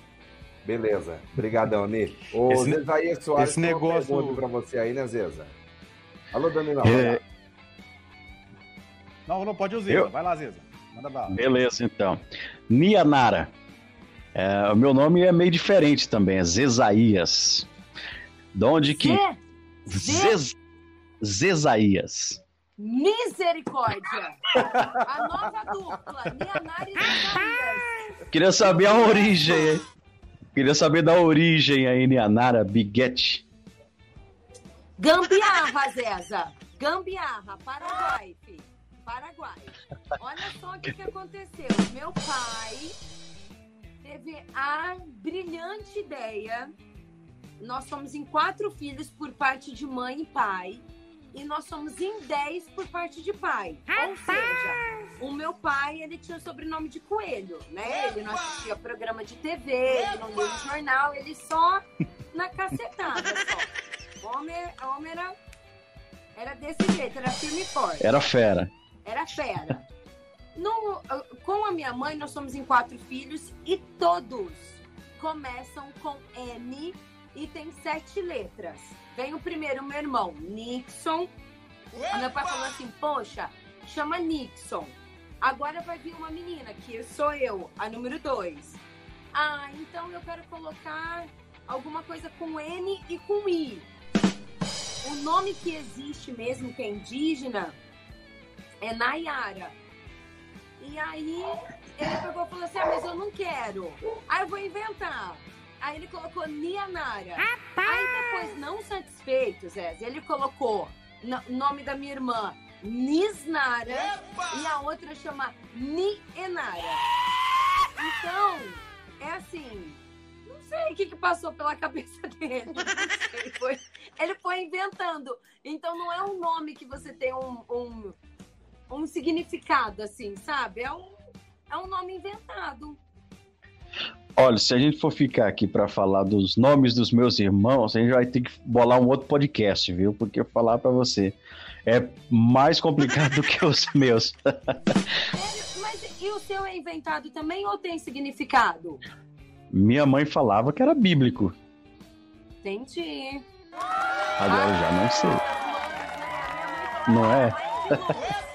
Beleza. Obrigadão, Ni. Ô, esse, Zezaia Soares, esse negócio... para você aí, né, Zeza? Alô, Danilo. É... Não, não pode usar. Eu... Vai lá, Zeza. Manda bala. Beleza, então. Nianara. É, o meu nome é meio diferente também, é Zezaías. De onde que... Zez... Zezaías. Misericórdia! A nova dupla, Nianara e Zezaías. Queria saber a origem, Queria saber da origem aí, Nianara Biguete. Gambiarra, Zeza. Gambiarra, Paraguai, filho. Paraguai. Olha só o que, que aconteceu. Meu pai teve a brilhante ideia. Nós somos em quatro filhos por parte de mãe e pai e nós somos em 10 por parte de pai. Ou seja, o meu pai, ele tinha o sobrenome de coelho, né? Ele não assistia programa de TV, ele não lia jornal, ele só na cacetada só. O homem, homem era, era desse jeito, era firme e forte. Era fera. Era fera. No, com a minha mãe, nós somos em quatro filhos e todos começam com N e tem sete letras. Vem o primeiro, meu irmão, Nixon. O meu pai falou assim: Poxa, chama Nixon. Agora vai vir uma menina, que sou eu, a número dois. Ah, então eu quero colocar alguma coisa com N e com I. O nome que existe mesmo, que é indígena, é Nayara. E aí ele pegou e falou assim: Ah, mas eu não quero. Aí eu vou inventar. Aí ele colocou Nianara. Aí depois, não satisfeito, Zé, ele colocou o nome da minha irmã Nisnara Epa! e a outra chama Nienara. Então, é assim, não sei o que, que passou pela cabeça dele. Não sei, foi, ele foi inventando. Então não é um nome que você tem um, um, um significado, assim, sabe? É um, é um nome inventado. Olha, se a gente for ficar aqui para falar dos nomes dos meus irmãos, a gente vai ter que bolar um outro podcast, viu? Porque falar para você é mais complicado do que os meus. mas e os seu é inventado também ou tem significado? Minha mãe falava que era bíblico. Entendi. Agora eu já não sei. Não é?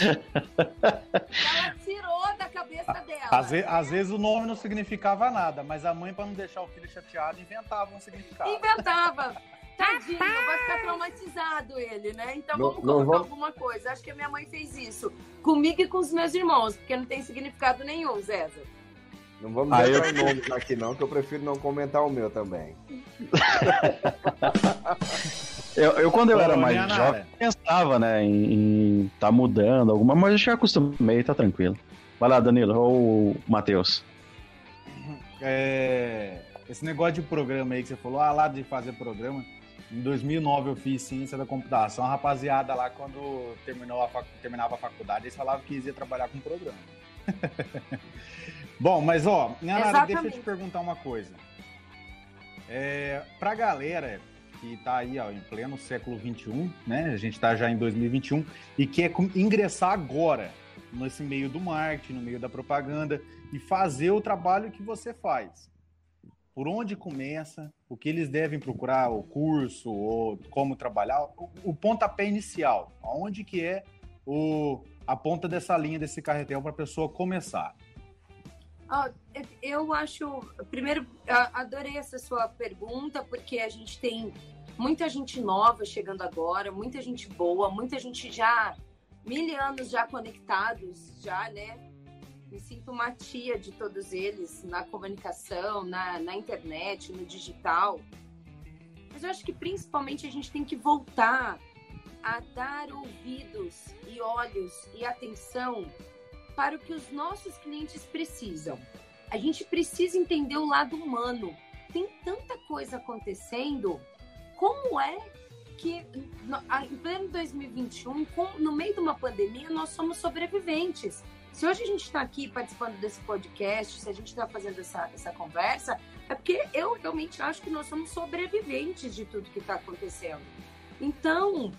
Ela tirou da cabeça dela. Às, ve- às vezes o nome não significava nada, mas a mãe, pra não deixar o filho chateado, inventava um significado. Inventava. Tadinho, vai ficar traumatizado ele, né? Então Não- vamos colocar vamos- alguma coisa. Acho que a minha mãe fez isso. Comigo e com os meus irmãos, porque não tem significado nenhum, César. Não vamos Ah, deixar nomes aqui não, que eu prefiro não comentar o meu também. Eu, eu, quando eu Ô, era mais jovem, pensava, né, em, estar tá mudando alguma, mas eu já acostumei, tá tranquilo. Vai lá, Danilo, ou o Matheus. É, esse negócio de programa aí que você falou, ah, lá de fazer programa. Em 2009 eu fiz ciência da computação. A rapaziada lá, quando terminou a facu- terminava a faculdade, eles falavam que ia trabalhar com programa. Bom, mas ó, Nara, deixa eu te perguntar uma coisa. É, pra galera que tá aí ó, em pleno século XXI, né? A gente tá já em 2021 e quer ingressar agora nesse meio do marketing, no meio da propaganda e fazer o trabalho que você faz. Por onde começa, o que eles devem procurar, o curso, ou como trabalhar, o, o pontapé inicial, aonde que é o, a ponta dessa linha, desse carretel para a pessoa começar. Ó, eu- acho. Primeiro, adorei essa sua pergunta, porque a gente tem muita gente nova chegando agora, muita gente boa, muita gente já mil anos já conectados, já, né? Me sinto uma tia de todos eles na comunicação, na, na internet, no digital. Mas eu acho que principalmente a gente tem que voltar a dar ouvidos e olhos e atenção para o que os nossos clientes precisam. A gente precisa entender o lado humano. Tem tanta coisa acontecendo. Como é que em pleno 2021, com- no meio de uma pandemia, nós somos sobreviventes? Se hoje a gente está aqui participando desse podcast, se a gente está fazendo essa, essa conversa, é porque eu realmente acho que nós somos sobreviventes de tudo que está acontecendo. Então,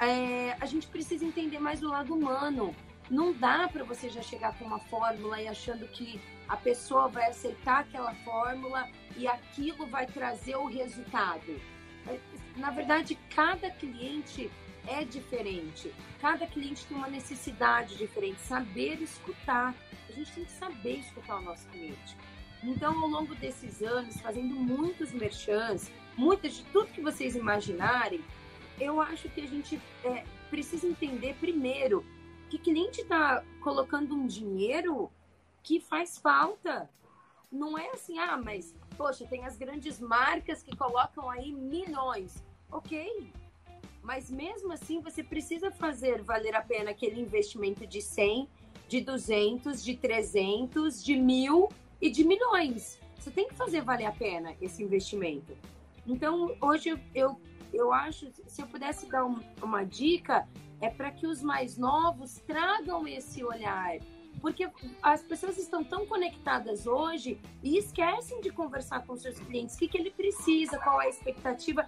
é, a gente precisa entender mais o lado humano. Não dá para você já chegar com uma fórmula e achando que a pessoa vai aceitar aquela fórmula e aquilo vai trazer o resultado. Na verdade, cada cliente é diferente. Cada cliente tem uma necessidade diferente. Saber escutar. A gente tem que saber escutar o nosso cliente. Então, ao longo desses anos, fazendo muitos merchans, muitas de tudo que vocês imaginarem, eu acho que a gente é, precisa entender primeiro que cliente está colocando um dinheiro que faz falta. Não é assim, ah, mas, poxa, tem as grandes marcas que colocam aí milhões. Ok, mas mesmo assim você precisa fazer valer a pena aquele investimento de 100, de 200, de 300, de mil e de milhões. Você tem que fazer valer a pena esse investimento. Então, hoje eu, eu, acho, se eu pudesse dar um- uma dica, é para que os mais novos tragam esse olhar. Porque as pessoas estão tão conectadas hoje e esquecem de conversar com seus clientes, o que, que ele precisa, qual é a expectativa.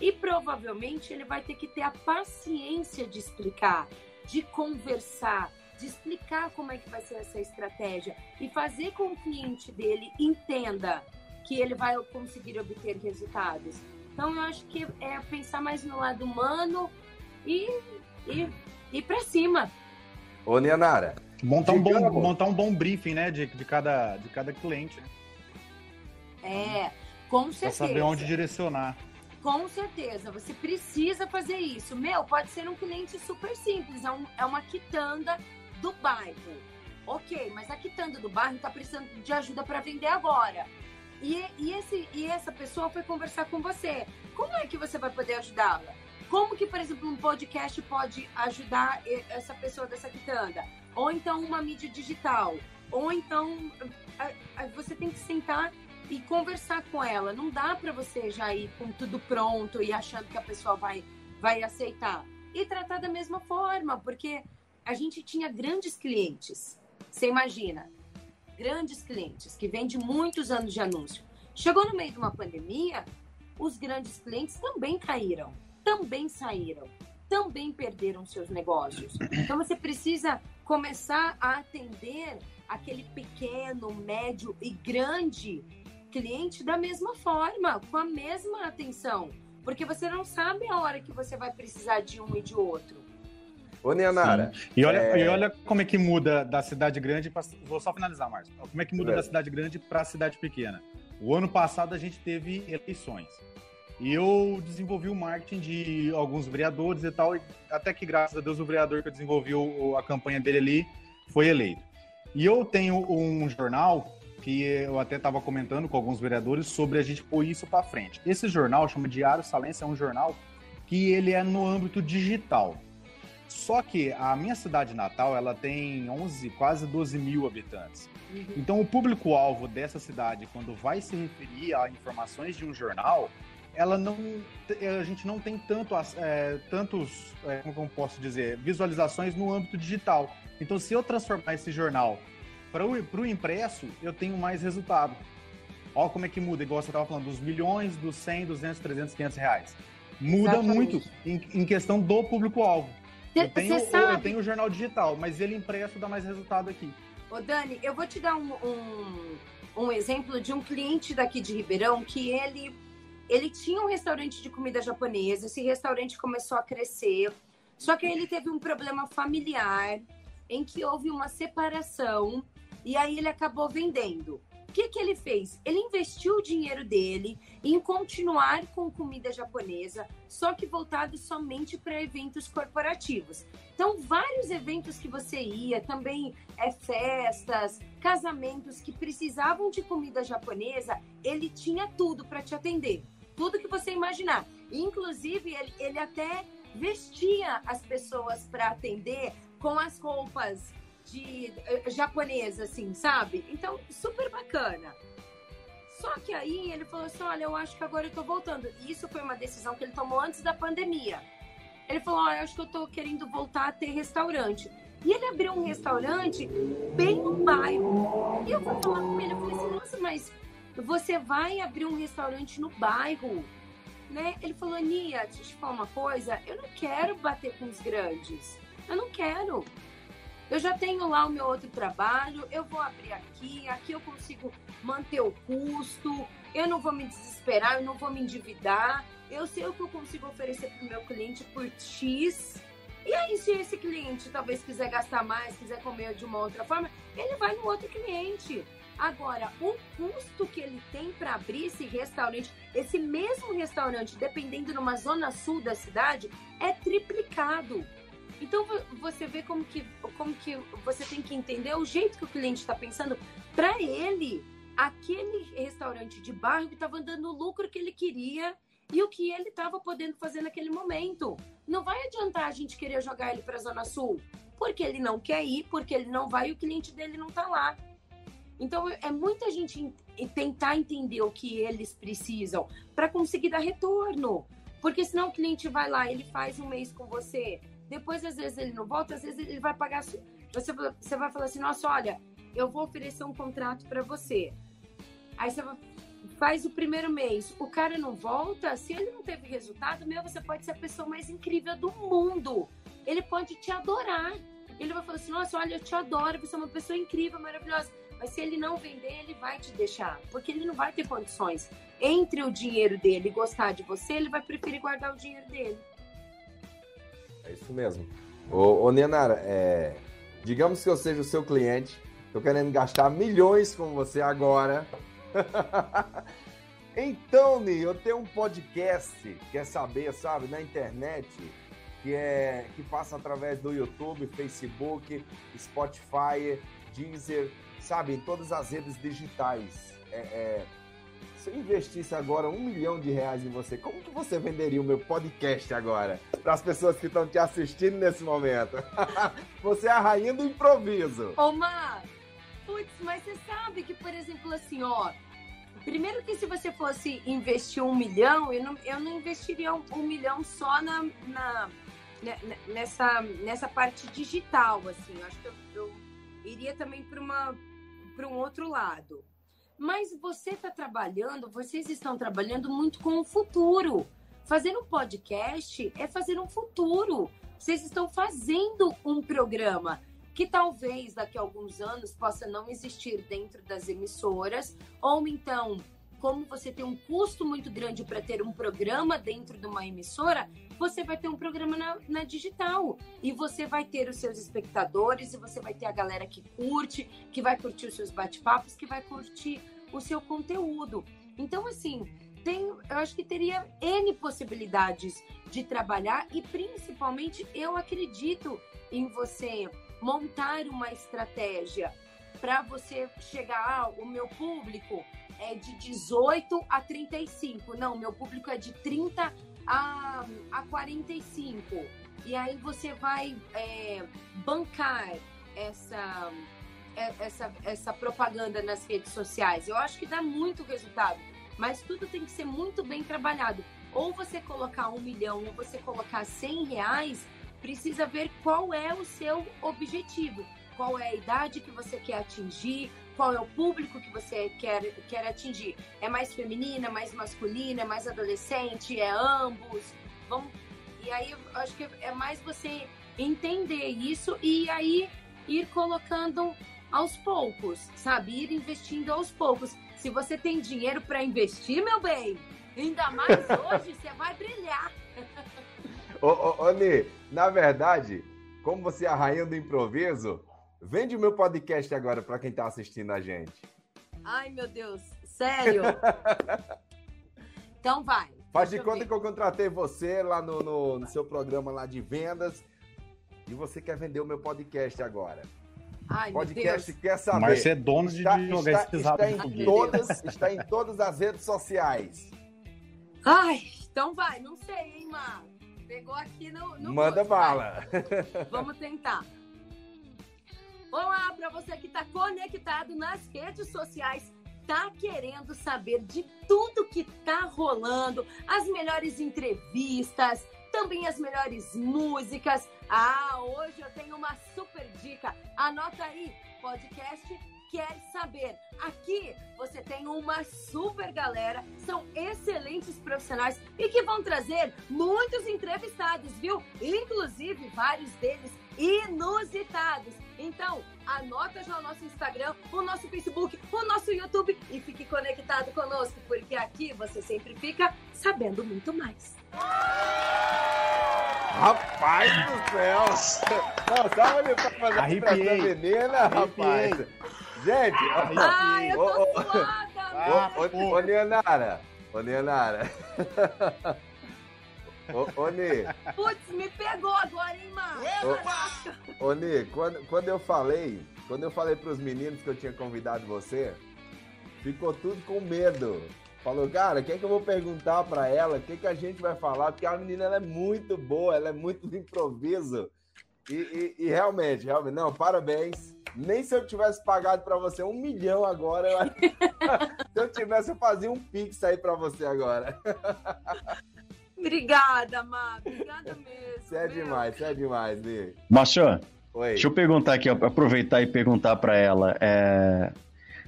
E provavelmente ele vai ter que ter a paciência de explicar, de conversar, de explicar como é que vai ser essa estratégia e fazer com que o cliente dele entenda que ele vai conseguir obter resultados. Então eu acho que é pensar mais no lado humano e e ir para cima. Ô, Nianara, Montar um bom, montar um bom briefing, né, de, de, cada, de cada cliente, né? É, com Pra certeza. saber onde direcionar. Com certeza, você precisa fazer isso. Meu, pode ser um cliente super simples, é, um- é uma quitanda do bairro. Ok, mas a quitanda do bairro está precisando de ajuda para vender agora. E, e, esse, e essa pessoa foi conversar com você. Como é que você vai poder ajudá-la? Como que, por exemplo, um podcast pode ajudar essa pessoa dessa quitanda? Ou então uma mídia digital? Ou então você tem que sentar e conversar com ela. Não dá para você já ir com tudo pronto e achando que a pessoa vai, vai aceitar. E tratar da mesma forma, porque a gente tinha grandes clientes. Você imagina, grandes clientes que vêm de muitos anos de anúncio. Chegou no meio de uma pandemia, os grandes clientes também caíram, também saíram, também perderam seus negócios. Então você precisa começar a atender aquele pequeno, médio e grande cliente da mesma forma, com a mesma atenção. Porque você não sabe a hora que você vai precisar de um e de outro. Ô, Nianara. E olha, é... e olha como é que muda da cidade grande para. Vou só finalizar, Márcio. Como é que muda é. da cidade grande para a cidade pequena? O ano passado a gente teve eleições. E eu desenvolvi o marketing de alguns vereadores e tal. Até que, graças a Deus, o vereador que desenvolvi a campanha dele ali foi eleito. E eu tenho um jornal que eu até estava comentando com alguns vereadores sobre a gente pôr isso para frente. Esse jornal chama Diário Salense, é um jornal que ele é no âmbito digital. Só que a minha cidade natal, ela tem 11, quase 12 mil habitantes. Uhum. Então, o público-alvo dessa cidade, quando vai se referir a informações de um jornal, ela não, a gente não tem tanto, é, tantos, é, como posso dizer, visualizações no âmbito digital. Então, se eu transformar esse jornal para o impresso, eu tenho mais resultado. Olha como é que muda, igual você estava falando, dos milhões, dos 100, 200, 300, 500 reais. Muda Exatamente. muito em, em, questão do público-alvo. Eu tenho, eu tenho o jornal digital, mas ele impresso dá mais resultado aqui. Ô Dani, eu vou te dar um, um, um exemplo de um cliente daqui de Ribeirão que ele, ele tinha um restaurante de comida japonesa, esse restaurante começou a crescer, só que ele teve um problema familiar em que houve uma separação e aí ele acabou vendendo. O que, que ele fez? Ele investiu o dinheiro dele em continuar com comida japonesa, só que voltado somente para eventos corporativos. Então, vários eventos que você ia, também é, festas, casamentos que precisavam de comida japonesa, ele tinha tudo para te atender. Tudo que você imaginar. Inclusive, ele, ele até vestia as pessoas para atender com as roupas de uh, japonesa, assim, sabe? Então, super bacana. Só que aí ele falou assim: olha, eu acho que agora eu tô voltando. E isso foi uma decisão que ele tomou antes da pandemia. Ele falou: olha, eu acho que eu tô querendo voltar a ter restaurante. E ele abriu um restaurante bem no bairro. E eu fui falar com ele, eu falei assim, nossa, mas você vai abrir um restaurante no bairro? Né? Ele falou, Nia, deixa eu te falar uma coisa, eu não quero bater com os grandes. Eu não quero. Eu já tenho lá o meu outro trabalho, eu vou abrir aqui, aqui eu consigo manter o custo, eu não vou me desesperar, eu não vou me endividar, eu sei o que eu consigo oferecer para o meu cliente por X. E aí, se esse cliente talvez quiser gastar mais, quiser comer de uma outra forma, ele vai no outro cliente. Agora, o custo que ele tem para abrir esse restaurante, esse mesmo restaurante, dependendo numa zona sul da cidade, é triplicado. Então você vê como que, como que você tem que entender o jeito que o cliente está pensando. Para ele, aquele restaurante de bairro estava dando o lucro que ele queria e o que ele estava podendo fazer naquele momento. Não vai adiantar a gente querer jogar ele para a Zona Sul, porque ele não quer ir, porque ele não vai e o cliente dele não está lá. Então é muita gente tentar entender o que eles precisam para conseguir dar retorno. Porque senão o cliente vai lá, ele faz um mês com você, depois, às vezes, ele não volta, às vezes ele vai pagar. Você, você vai falar assim: nossa, olha, eu vou oferecer um contrato para você. Aí você faz o primeiro mês, o cara não volta, se ele não teve resultado, meu, você pode ser a pessoa mais incrível do mundo. Ele pode te adorar. Ele vai falar assim: nossa, olha, eu te adoro, você é uma pessoa incrível, maravilhosa. Mas se ele não vender, ele vai te deixar, porque ele não vai ter condições. Entre o dinheiro dele e gostar de você, ele vai preferir guardar o dinheiro dele. É isso mesmo. Ô, ô Nenara, é, digamos que eu seja o seu cliente, tô querendo gastar milhões com você agora. então, Ni, eu tenho um podcast, quer saber, sabe, na internet, que é que passa através do YouTube, Facebook, Spotify, Deezer, sabe, em todas as redes digitais. É, é, se eu investisse agora um milhão de reais em você, como que você venderia o meu podcast agora? Para as pessoas que estão te assistindo nesse momento. você é a rainha do improviso. Ô, Mar, putz, mas você sabe que, por exemplo, assim, ó, Primeiro que se você fosse investir um milhão, eu não, eu não investiria um, um milhão só na, na, né, né, nessa, nessa parte digital, assim. Eu acho que eu, eu iria também para um outro lado. Mas você está trabalhando, vocês estão trabalhando muito com o futuro. Fazer um podcast é fazer um futuro. Vocês estão fazendo um programa. que talvez daqui a alguns anos possa não existir dentro das emissoras, ou então, como você tem um custo muito grande para ter um programa dentro de uma emissora, você vai ter um programa na, na, digital e você vai ter os seus espectadores e você vai ter a galera que curte, que vai curtir os seus bate-papos, que vai curtir o seu conteúdo. Então, assim, tem, eu acho que teria N possibilidades de trabalhar e principalmente eu acredito em você montar uma estratégia para você chegar, ah, o meu público é de 18 a 35. Não, meu público é de 30 a, a 45. E aí você vai é, bancar essa, é, essa, essa propaganda nas redes sociais. Eu acho que dá muito resultado, mas tudo tem que ser muito bem trabalhado. Ou você colocar um milhão, ou você colocar 100 reais, precisa ver qual é o seu objetivo, qual é a idade que você quer atingir, qual é o público que você quer, quer atingir. É mais feminina, mais masculina, é mais adolescente, é ambos. Vamos... E aí eu acho que é mais você entender isso e aí ir colocando aos poucos, sabe? Ir investindo aos poucos. Se você tem dinheiro para investir, meu bem, ainda mais hoje, você vai brilhar. Ô, ô, ô Nê, na verdade, como você é a rainha do improviso, vende o meu podcast agora para quem está assistindo a gente. Ai, meu Deus, sério? então vai. Faz de conta ver. que eu contratei você lá no, no, no, seu programa lá de vendas e você quer vender o meu podcast agora. Ai, podcast quer saber. Mas você é dono de está, jogar está, está, em todas, está em todas as redes sociais. Ai, então vai, não sei, hein, Marcos. Pegou aqui no. no Manda bala. Vamos tentar. Olá para você que está conectado nas redes sociais, tá querendo saber de tudo que tá rolando, as melhores entrevistas, também as melhores músicas. Ah, hoje eu tenho uma super dica. Anota aí, podcast quer saber. Aqui você tem uma super galera, são excelentes profissionais e que vão trazer muitos entrevistados, viu? Inclusive vários deles inusitados. Então, anota já o nosso Instagram, o nosso Facebook, o nosso YouTube e fique conectado conosco, porque aqui você sempre fica sabendo muito mais. Rapaz do céu! Não, tava ali pra fazer Arrepiei. a menina, rapaz. Gente, Ai, eu tô ô, suada, ô, ô, ô, Leonara, ô, Leonara. Ô, ô Nê. Putz, me pegou agora, hein, mano? Ô, ô Nê, quando, quando eu falei, quando eu falei pros meninos que eu tinha convidado você, ficou tudo com medo. Falou, cara, o que é que eu vou perguntar pra ela? O que, é que a gente vai falar? Porque a menina ela é muito boa, ela é muito de improviso. E, e, e realmente, realmente, não, parabéns. Nem se eu tivesse pagado para você um milhão agora, eu... se eu tivesse, eu fazia um pix aí para você agora. Obrigada, Má. Obrigada mesmo. Você é meu. demais, você é demais, Bi. Márcio, deixa eu perguntar aqui, aproveitar e perguntar para ela. É...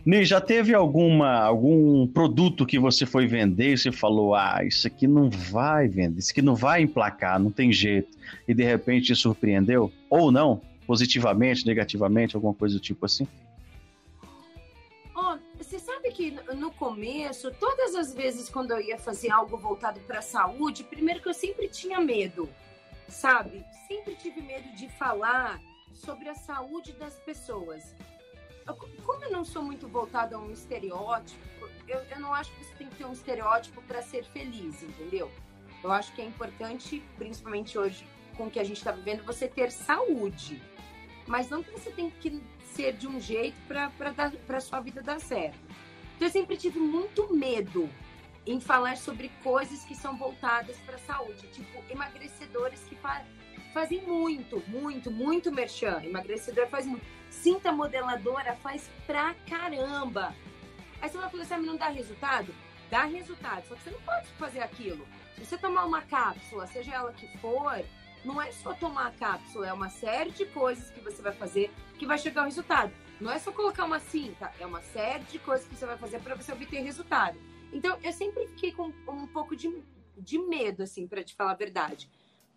Ni, já teve alguma, algum produto que você foi vender e você falou, ah, isso aqui não vai vender, isso aqui não vai emplacar, não tem jeito, e de repente te surpreendeu? Ou não? Positivamente, negativamente, alguma coisa do tipo assim? No começo, todas as vezes quando eu ia fazer algo voltado para a saúde, primeiro que eu sempre tinha medo, sabe? Sempre tive medo de falar sobre a saúde das pessoas como eu não sou muito voltada a um estereótipo, eu, eu não acho que você tem que ter um estereótipo para ser feliz, entendeu? Eu acho que é importante, principalmente hoje, com o que a gente está vivendo, você ter saúde. Mas não que você tem que ser de um jeito para a sua vida dar certo. Então, eu sempre tive muito medo em falar sobre coisas que são voltadas para a saúde, tipo emagrecedores que fa fazem muito, muito, muito merchan. Emagrecedor faz muito Cinta modeladora faz pra caramba. Aí você vai falar assim, não dá resultado? Dá resultado, só que você não pode fazer aquilo. Se você tomar uma cápsula, seja ela que for, não é só tomar a cápsula, é uma série de coisas que você vai fazer que vai chegar ao resultado. Não é só colocar uma cinta, é uma série de coisas que você vai fazer para você obter resultado. Então, eu sempre fiquei com um pouco de, de medo, assim, para te falar a verdade.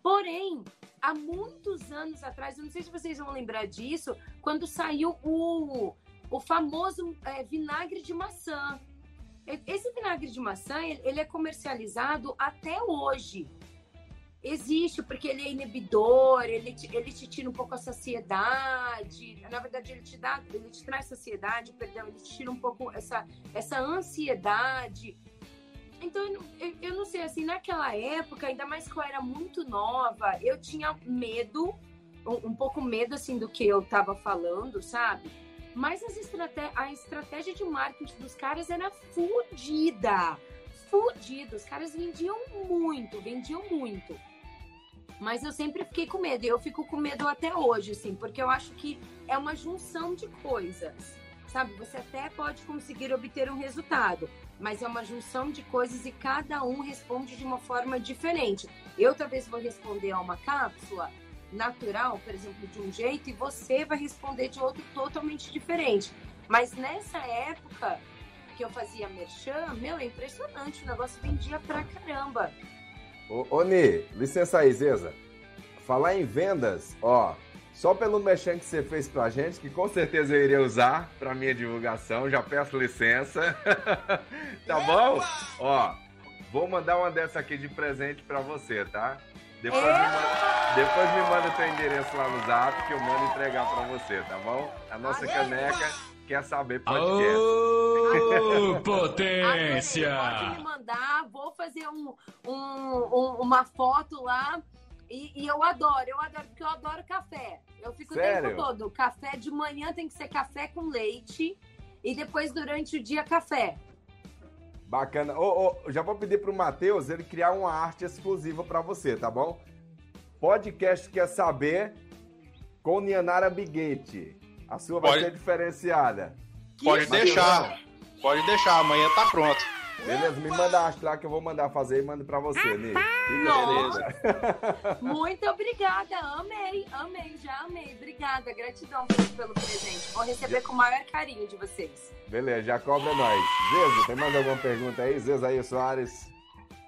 Porém, há muitos anos atrás, eu não sei se vocês vão lembrar disso, quando saiu o, o famoso é, vinagre de maçã. Esse vinagre de maçã, ele é comercializado até hoje. Existe, porque ele é inibidor, ele te, ele te tira um pouco a saciedade. Na verdade, ele te dá, ele te traz saciedade, perdão, ele te tira um pouco essa, essa ansiedade. Então, eu, eu não sei, assim, naquela época, ainda mais que eu era muito nova, eu tinha medo, um, um pouco medo, assim, do que eu tava falando, sabe? Mas as estratégia, a estratégia de marketing dos caras era fodida. Fodida. Os caras vendiam muito, vendiam muito. Mas eu sempre fiquei com medo. E eu fico com medo até hoje, assim, porque eu acho que é uma junção de coisas. Sabe? Você até pode conseguir obter um resultado, mas é uma junção de coisas e cada um responde de uma forma diferente. Eu talvez vou responder a uma cápsula natural, por exemplo, de um jeito, e você vai responder de outro totalmente diferente. Mas nessa época que eu fazia merchan, meu, é impressionante, o negócio vendia pra caramba. Ô, ô Ni, licença aí, Zeza. Falar em vendas, ó, só pelo merchan que você fez pra gente, que com certeza eu iria usar pra minha divulgação, já peço licença. tá bom? Ó, vou mandar uma dessa aqui de presente pra você, tá? Depois, me manda, depois me manda teu endereço lá no zap que eu mando entregar pra você, tá bom? A nossa caneca quer saber podcast. Ô, potência! Pode me mandar, vou fazer um, um, um, uma foto lá. E, e, eu adoro, eu adoro, porque eu adoro café. Eu fico Sério? o tempo todo. Café de manhã tem que ser café com leite. E depois, durante o dia, café. Bacana. Ô, ô, já vou pedir pro Matheus ele criar uma arte exclusiva para você, tá bom? Podcast Quer Saber com Nianara Biguete. A sua vai Pode. ser diferenciada. Pode deixar. Pode deixar, amanhã tá pronto. Beleza? Me manda a arte lá que eu vou mandar fazer e mando pra você. Fica Nossa. beleza. Muito obrigada, amei, amei, já amei. Obrigada, gratidão pelo, pelo presente. Vou receber com o maior carinho de vocês. Beleza, já cobra nós. Zezo, tem mais alguma pergunta aí? Zezo aí, Soares.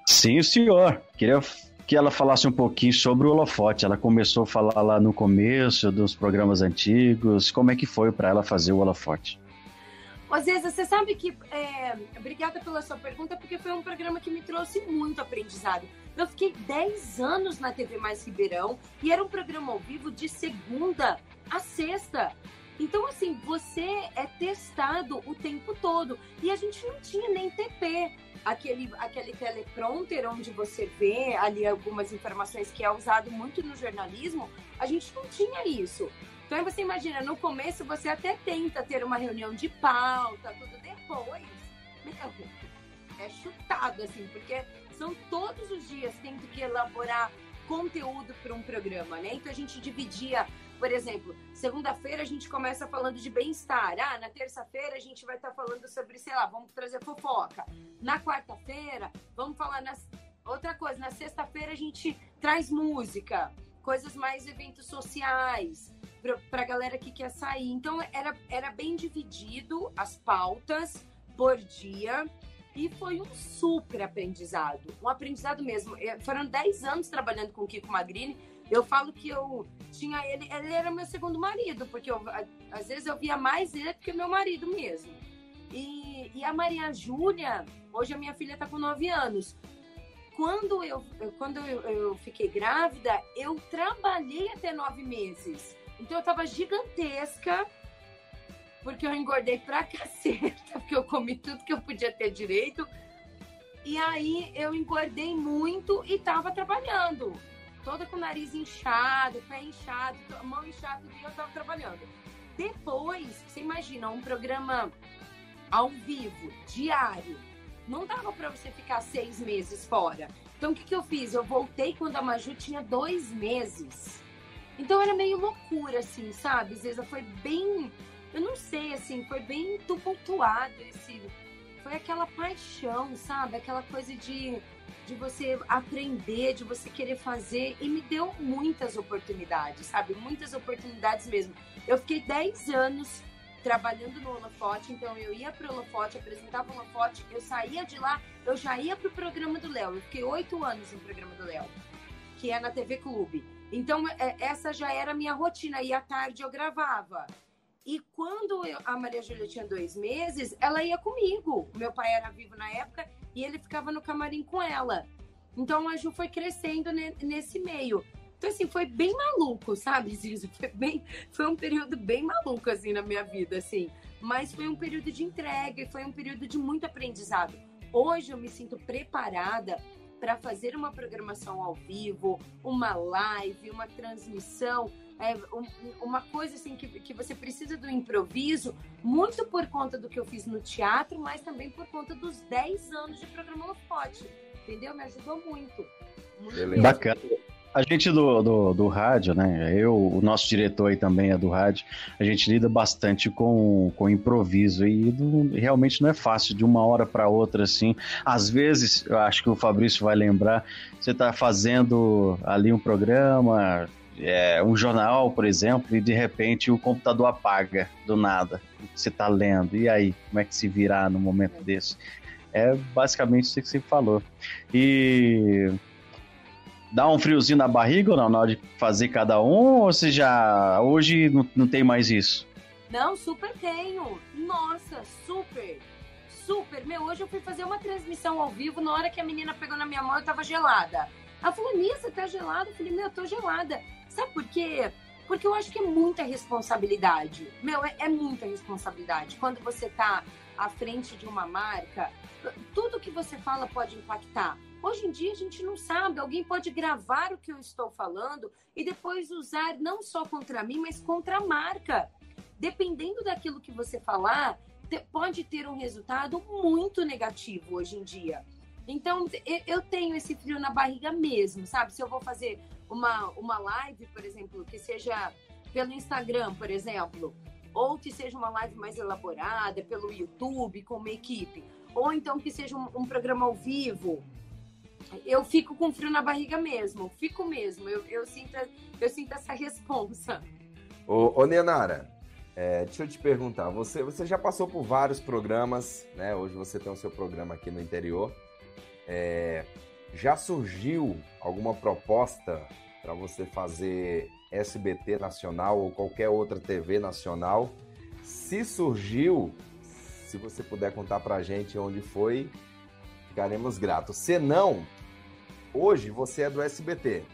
Sim, senhor. Queria que ela falasse um pouquinho sobre o holofote. Ela começou a falar lá no começo dos programas antigos. Como é que foi para ela fazer o holofote? Zeza, você sabe que. é, obrigada pela sua pergunta, porque foi um programa que me trouxe muito aprendizado. Eu fiquei 10 anos na TV Mais Ribeirão e era um programa ao vivo de segunda a sexta. Então, assim, você é testado o tempo todo. E a gente não tinha nem TP. Aquele, aquele teleprompter onde você vê ali algumas informações que é usado muito no jornalismo, a gente não tinha isso. Então você imagina, no começo você até tenta ter uma reunião de pauta, tudo depois. Meu, é chutado, assim, porque são todos os dias tendo que elaborar conteúdo para um programa, né? Então a gente dividia, por exemplo, segunda-feira a gente começa falando de bem-estar. Ah, na terça-feira a gente vai estar falando sobre, sei lá, vamos trazer fofoca. Na quarta-feira, vamos falar nas. Outra coisa, na sexta-feira a gente traz música, coisas mais eventos sociais para a galera que quer sair. Então era, era bem dividido as pautas por dia e foi um super aprendizado, um aprendizado mesmo. Foram 10 anos trabalhando com o Kiko Magrini. Eu falo que eu tinha ele, ele era meu segundo marido, porque eu, às vezes eu via mais ele do que meu marido mesmo. E, e a Maria Júlia, hoje a minha filha está com 9 anos. Quando eu, quando eu, eu fiquei grávida, eu trabalhei até nove meses. Então eu tava gigantesca, porque eu engordei pra caceta, porque eu comi tudo que eu podia ter direito. E aí eu engordei muito e tava trabalhando. Toda com o nariz inchado, pé inchado, mão inchada, e eu tava trabalhando. Depois, você imagina, um programa ao vivo, diário. Não dava pra você ficar seis meses fora. Então o que, que eu fiz? Eu voltei quando a Maju tinha dois meses. Então era meio loucura, assim, sabe? Zeza foi bem. Eu não sei, assim, foi bem tumultuado esse. Foi aquela paixão, sabe? Aquela coisa de, de você aprender, de você querer fazer. E me deu muitas oportunidades, sabe? Muitas oportunidades mesmo. Eu fiquei 10 anos trabalhando no Holofote, então eu ia pro Holofote, apresentava o Holofote, eu saía de lá, eu já ia pro programa do Léo. Eu fiquei oito anos no programa do Léo que é na TV Clube. Então, é, essa já era a minha rotina. E à tarde eu gravava. E quando eu, a Maria Júlia tinha dois meses, ela ia comigo. Meu pai era vivo na época e ele ficava no camarim com ela. Então a Ju foi crescendo ne, nesse meio. Então, assim, foi bem maluco, sabe, Zizo? Foi, bem, foi um período bem maluco, assim, na minha vida, assim. Mas foi um período de entrega e foi um período de muito aprendizado. Hoje eu me sinto preparada para fazer uma programação ao vivo, uma live, uma transmissão, é, um, uma coisa assim que, que você precisa do improviso, muito por conta do que eu fiz no teatro, mas também por conta dos 10 anos de programa Lofote. Entendeu? Me ajudou muito. muito Bacana. A gente do, do, do, rádio, né? Eu, o nosso diretor aí também é do rádio, a gente lida bastante com, com improviso e do, realmente não é fácil de uma hora para outra assim. Às vezes, eu acho que o Fabrício vai lembrar, você está fazendo ali um programa, é, um jornal, por exemplo, e de repente o computador apaga do nada o que você está lendo. E aí, como é que se virar no momento desse? É basicamente isso que você falou. E dá um friozinho na barriga ou não, na hora de fazer cada um? Ou você já. Hoje não, não tem mais isso? Não, super tenho. Nossa, super. Super. Meu, hoje eu fui fazer uma transmissão ao vivo. Na hora que a menina pegou na minha mão, eu tava gelada. Ela falou, Nissa, tá gelada? Eu falei, meu, eu tô gelada. Sabe por quê? Porque eu acho que é muita responsabilidade. Meu, é, é muita responsabilidade. Quando você tá à frente de uma marca, tudo que você fala pode impactar. Hoje em dia a gente não sabe, alguém pode gravar o que eu estou falando e depois usar não só contra mim, mas contra a marca. Dependendo daquilo que você falar, pode ter um resultado muito negativo hoje em dia. Então, eu tenho esse frio na barriga mesmo, sabe? Se eu vou fazer uma, uma live, por exemplo, que seja pelo Instagram, por exemplo, ou que seja uma live mais elaborada pelo YouTube com uma equipe, ou então que seja um, um programa ao vivo, eu fico com frio na barriga mesmo, fico mesmo, eu, eu, sinto, eu sinto essa responsa. Ô, ô Nenara, é, deixa eu te perguntar, você, você já passou por vários programas, né? Hoje você tem o seu programa aqui no interior. É, já surgiu alguma proposta para você fazer SBT nacional ou qualquer outra TV nacional? Se surgiu, se você puder contar para a gente onde foi, ficaremos gratos. Se não, hoje você é do SBT.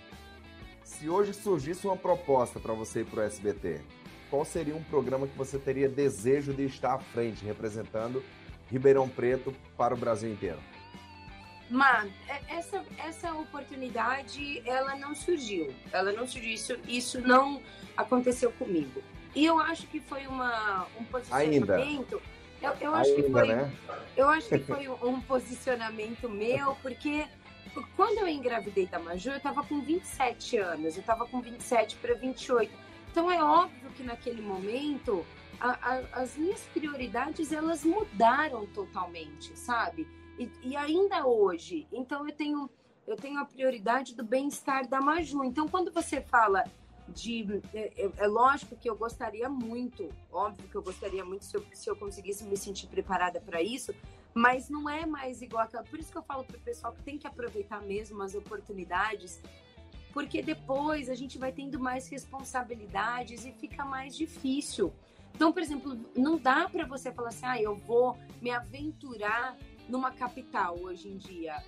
Se hoje surgisse uma proposta para você ir para o SBT, qual seria um programa que você teria desejo de estar à frente, representando Ribeirão Preto para o Brasil inteiro? Mas é, essa, essa oportunidade, ela não surgiu. Ela não surgiu. Isso, isso não aconteceu comigo. E eu acho que foi uma, um posicionamento. Ainda. Eu, eu acho Ainda, que foi, né? eu acho que foi um posicionamento meu, porque quando eu engravidei da Maju, eu estava com 27 anos, eu estava com 27 para 28. Então é óbvio que naquele momento a, a, as minhas prioridades elas mudaram totalmente, sabe? E, e ainda hoje, então eu tenho eu tenho a prioridade do bem-estar da Maju. Então quando você fala de. É, é, é, lógico que eu gostaria muito, óbvio que eu gostaria muito se eu, se eu conseguisse me sentir preparada para isso, mas não é mais igual aquela. Por isso que eu falo para o pessoal que tem que aproveitar mesmo as oportunidades, porque depois a gente vai tendo mais responsabilidades e fica mais difícil. Então, por exemplo, não dá para você falar assim, ah, eu vou me aventurar numa capital hoje em dia.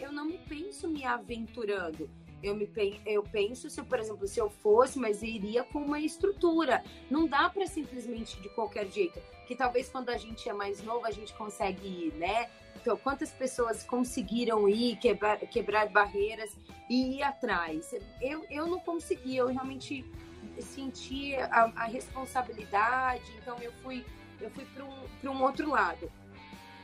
Eu não me penso me aventurando eu me eu penso se, por exemplo, se eu fosse, mas iria com uma estrutura. Não dá para simplesmente de qualquer jeito. Que talvez quando a gente é mais novo a gente consegue ir, né? Então, quantas pessoas conseguiram ir, quebrar, quebrar barreiras e ir atrás? Eu, eu não consegui, eu realmente senti a, a responsabilidade, então eu fui, eu fui para um, um outro lado.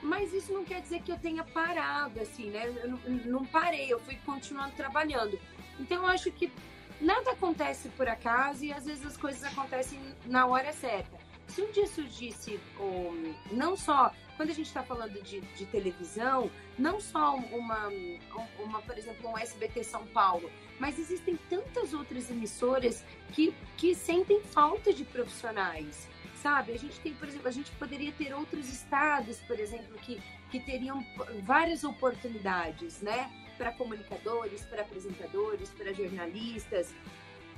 Mas isso não quer dizer que eu tenha parado, assim, né? Eu não, parei, eu fui continuando trabalhando. Então eu acho que nada acontece por acaso e às vezes as coisas acontecem na hora certa. Se um dia surgisse, um, não só, quando a gente está falando de, de, televisão, não só uma, uma, por exemplo, um SBT São Paulo, mas existem tantas outras emissoras que, que sentem falta de profissionais sabe? A gente tem, por exemplo, a gente poderia ter outros estados, por exemplo, que, que teriam várias oportunidades, né? Para comunicadores, para apresentadores, para jornalistas.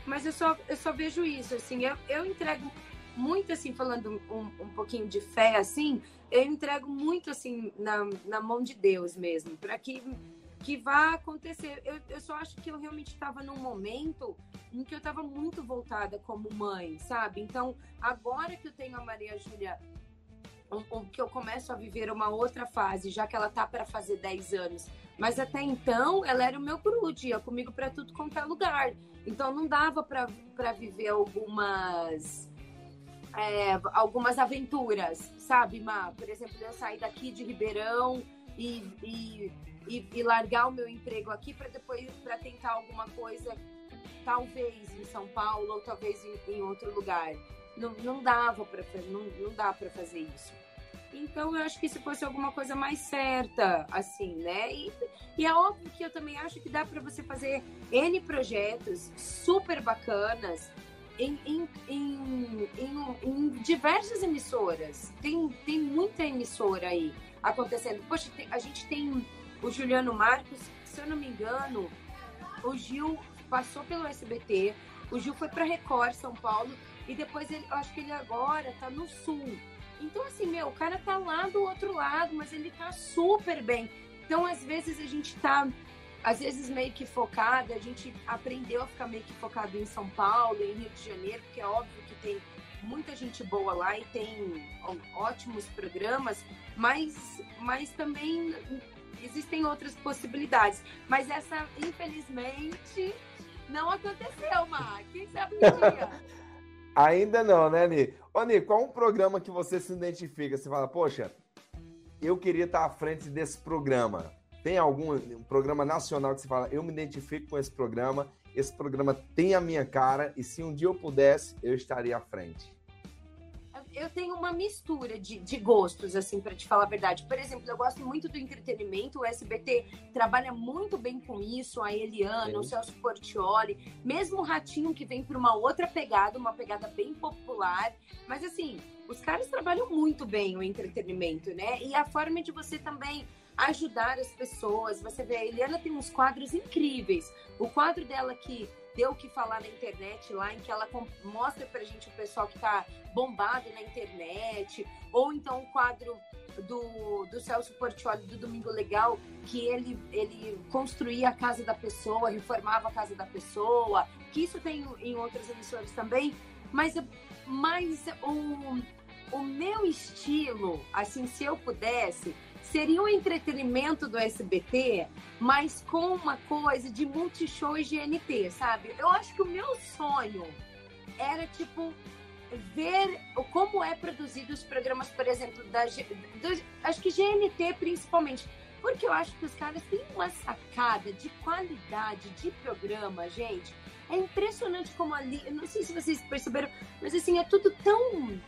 Mas eu só, eu só vejo isso, assim, eu, eu entrego muito, assim, falando um, um pouquinho de fé, assim, eu entrego muito, assim, na, na mão de Deus mesmo, para que que vá acontecer. Eu, eu só acho que eu realmente estava num momento em que eu estava muito voltada como mãe, sabe? Então, agora que eu tenho a Maria Júlia, um, um, que eu começo a viver uma outra fase, já que ela tá para fazer 10 anos. Mas até então, ela era o meu grude, ia comigo para tudo quanto é lugar. Então, não dava para viver algumas. É, algumas aventuras, sabe, Má? Por exemplo, eu sair daqui de Ribeirão e, e e, e largar o meu emprego aqui para depois para tentar alguma coisa, talvez em São Paulo ou talvez em, em outro lugar. Não, não dava para não, não dá para fazer isso. Então eu acho que se fosse alguma coisa mais certa, assim, né? E, e é óbvio que eu também acho que dá para você fazer N projetos super bacanas em, em, em, em, em diversas emissoras. Tem, tem muita emissora aí acontecendo. Poxa, tem, a gente tem o Juliano Marcos, se eu não me engano, o Gil passou pelo SBT, o Gil foi para Record, São Paulo, e depois ele, eu acho que ele agora tá no Sul. Então, assim, meu, o cara tá lá do outro lado, mas ele tá super bem. Então, às vezes, a gente tá, às vezes, meio que focado, a gente aprendeu a ficar meio que focado em São Paulo, em Rio de Janeiro, porque é óbvio que tem muita gente boa lá e tem ótimos programas, mas, mas também existem outras possibilidades. Mas essa, infelizmente, não aconteceu, Mar. Quem sabe dia? Ainda não, né, Ni? Ô, Ni, qual um programa que você se identifica? Você fala, poxa, eu queria estar à frente desse programa. Tem algum um programa nacional que você fala, eu me identifico com esse programa, esse programa tem a minha cara e se um dia eu pudesse, eu estaria à frente? Eu tenho uma mistura de, de gostos, assim, para te falar a verdade. Por exemplo, eu gosto muito do entretenimento, o SBT trabalha muito bem com isso, a Eliana, o Celso Portioli, mesmo o Ratinho, que vem para uma outra pegada, uma pegada bem popular. Mas, assim, os caras trabalham muito bem o entretenimento, né? E a forma de você também ajudar as pessoas. Você vê, a Eliana tem uns quadros incríveis. O quadro dela que deu o que falar na internet lá, em que ela mostra pra gente o pessoal que tá bombado na internet, ou então o quadro do, do Celso Portioli do Domingo Legal, que ele, ele construía a casa da pessoa, reformava a casa da pessoa, que isso tem em outras emissoras também, mas, mas o, o meu estilo, assim, se eu pudesse, seria um entretenimento do SBT, mas com uma coisa de multishow e GNT, sabe? Eu acho que o meu sonho era, tipo, ver como é produzido os programas, por exemplo, da do, acho que GNT principalmente, porque eu acho que os caras têm uma sacada de qualidade de programa, gente. É impressionante como ali, não sei se vocês perceberam, mas assim, é tudo tão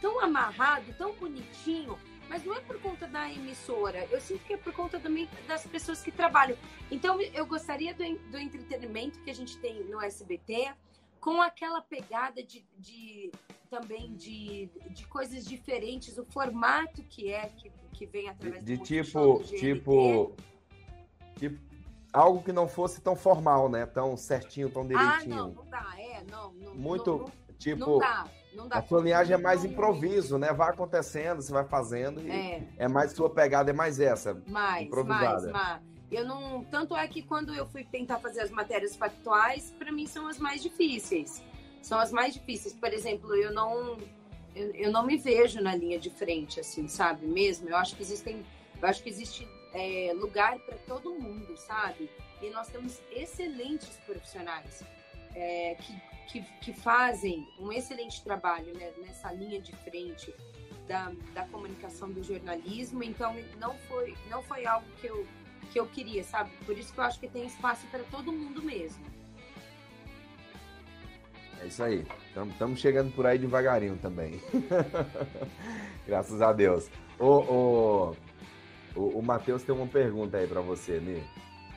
tão amarrado, tão bonitinho mas não é por conta da emissora, eu sinto que é por conta também das pessoas que trabalham. Então, eu gostaria do, do entretenimento que a gente tem no SBT, com aquela pegada de, de também de, de coisas diferentes, o formato que é, que, que vem através de, de tipo, tipo, tipo, algo que não fosse tão formal, né? Tão certinho, tão direitinho. Ah, não, não dá, é, não. não Muito, não, não, tipo... Não dá. Não dá a sua linhagem é mais improviso, né? Vai acontecendo, você vai fazendo e é, é mais sua pegada, é mais essa. Mais, improvisada. mais, Eu não. Tanto é que quando eu fui tentar fazer as matérias factuais, para mim são as mais difíceis. São as mais difíceis. Por exemplo, eu não. Eu, eu não me vejo na linha de frente, assim, sabe? Mesmo. Eu acho que existem. Eu acho que existe é, lugar para todo mundo, sabe? E nós temos excelentes profissionais é, que que, que fazem um excelente trabalho né, nessa linha de frente da, da comunicação do jornalismo. Então, não foi, não foi algo que eu, que eu queria, sabe? Por isso que eu acho que tem espaço para todo mundo mesmo. É isso aí. Estamos chegando por aí devagarinho também. Graças a Deus. O, o, o, o Matheus tem uma pergunta aí para você, Ni.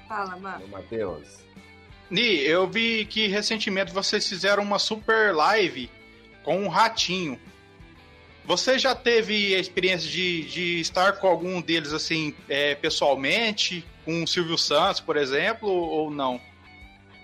Fala, Marcos. Matheus. Ni, eu vi que recentemente vocês fizeram uma super live com um ratinho. Você já teve a experiência de, de estar com algum deles, assim, é, pessoalmente? Com o Silvio Santos, por exemplo, ou não?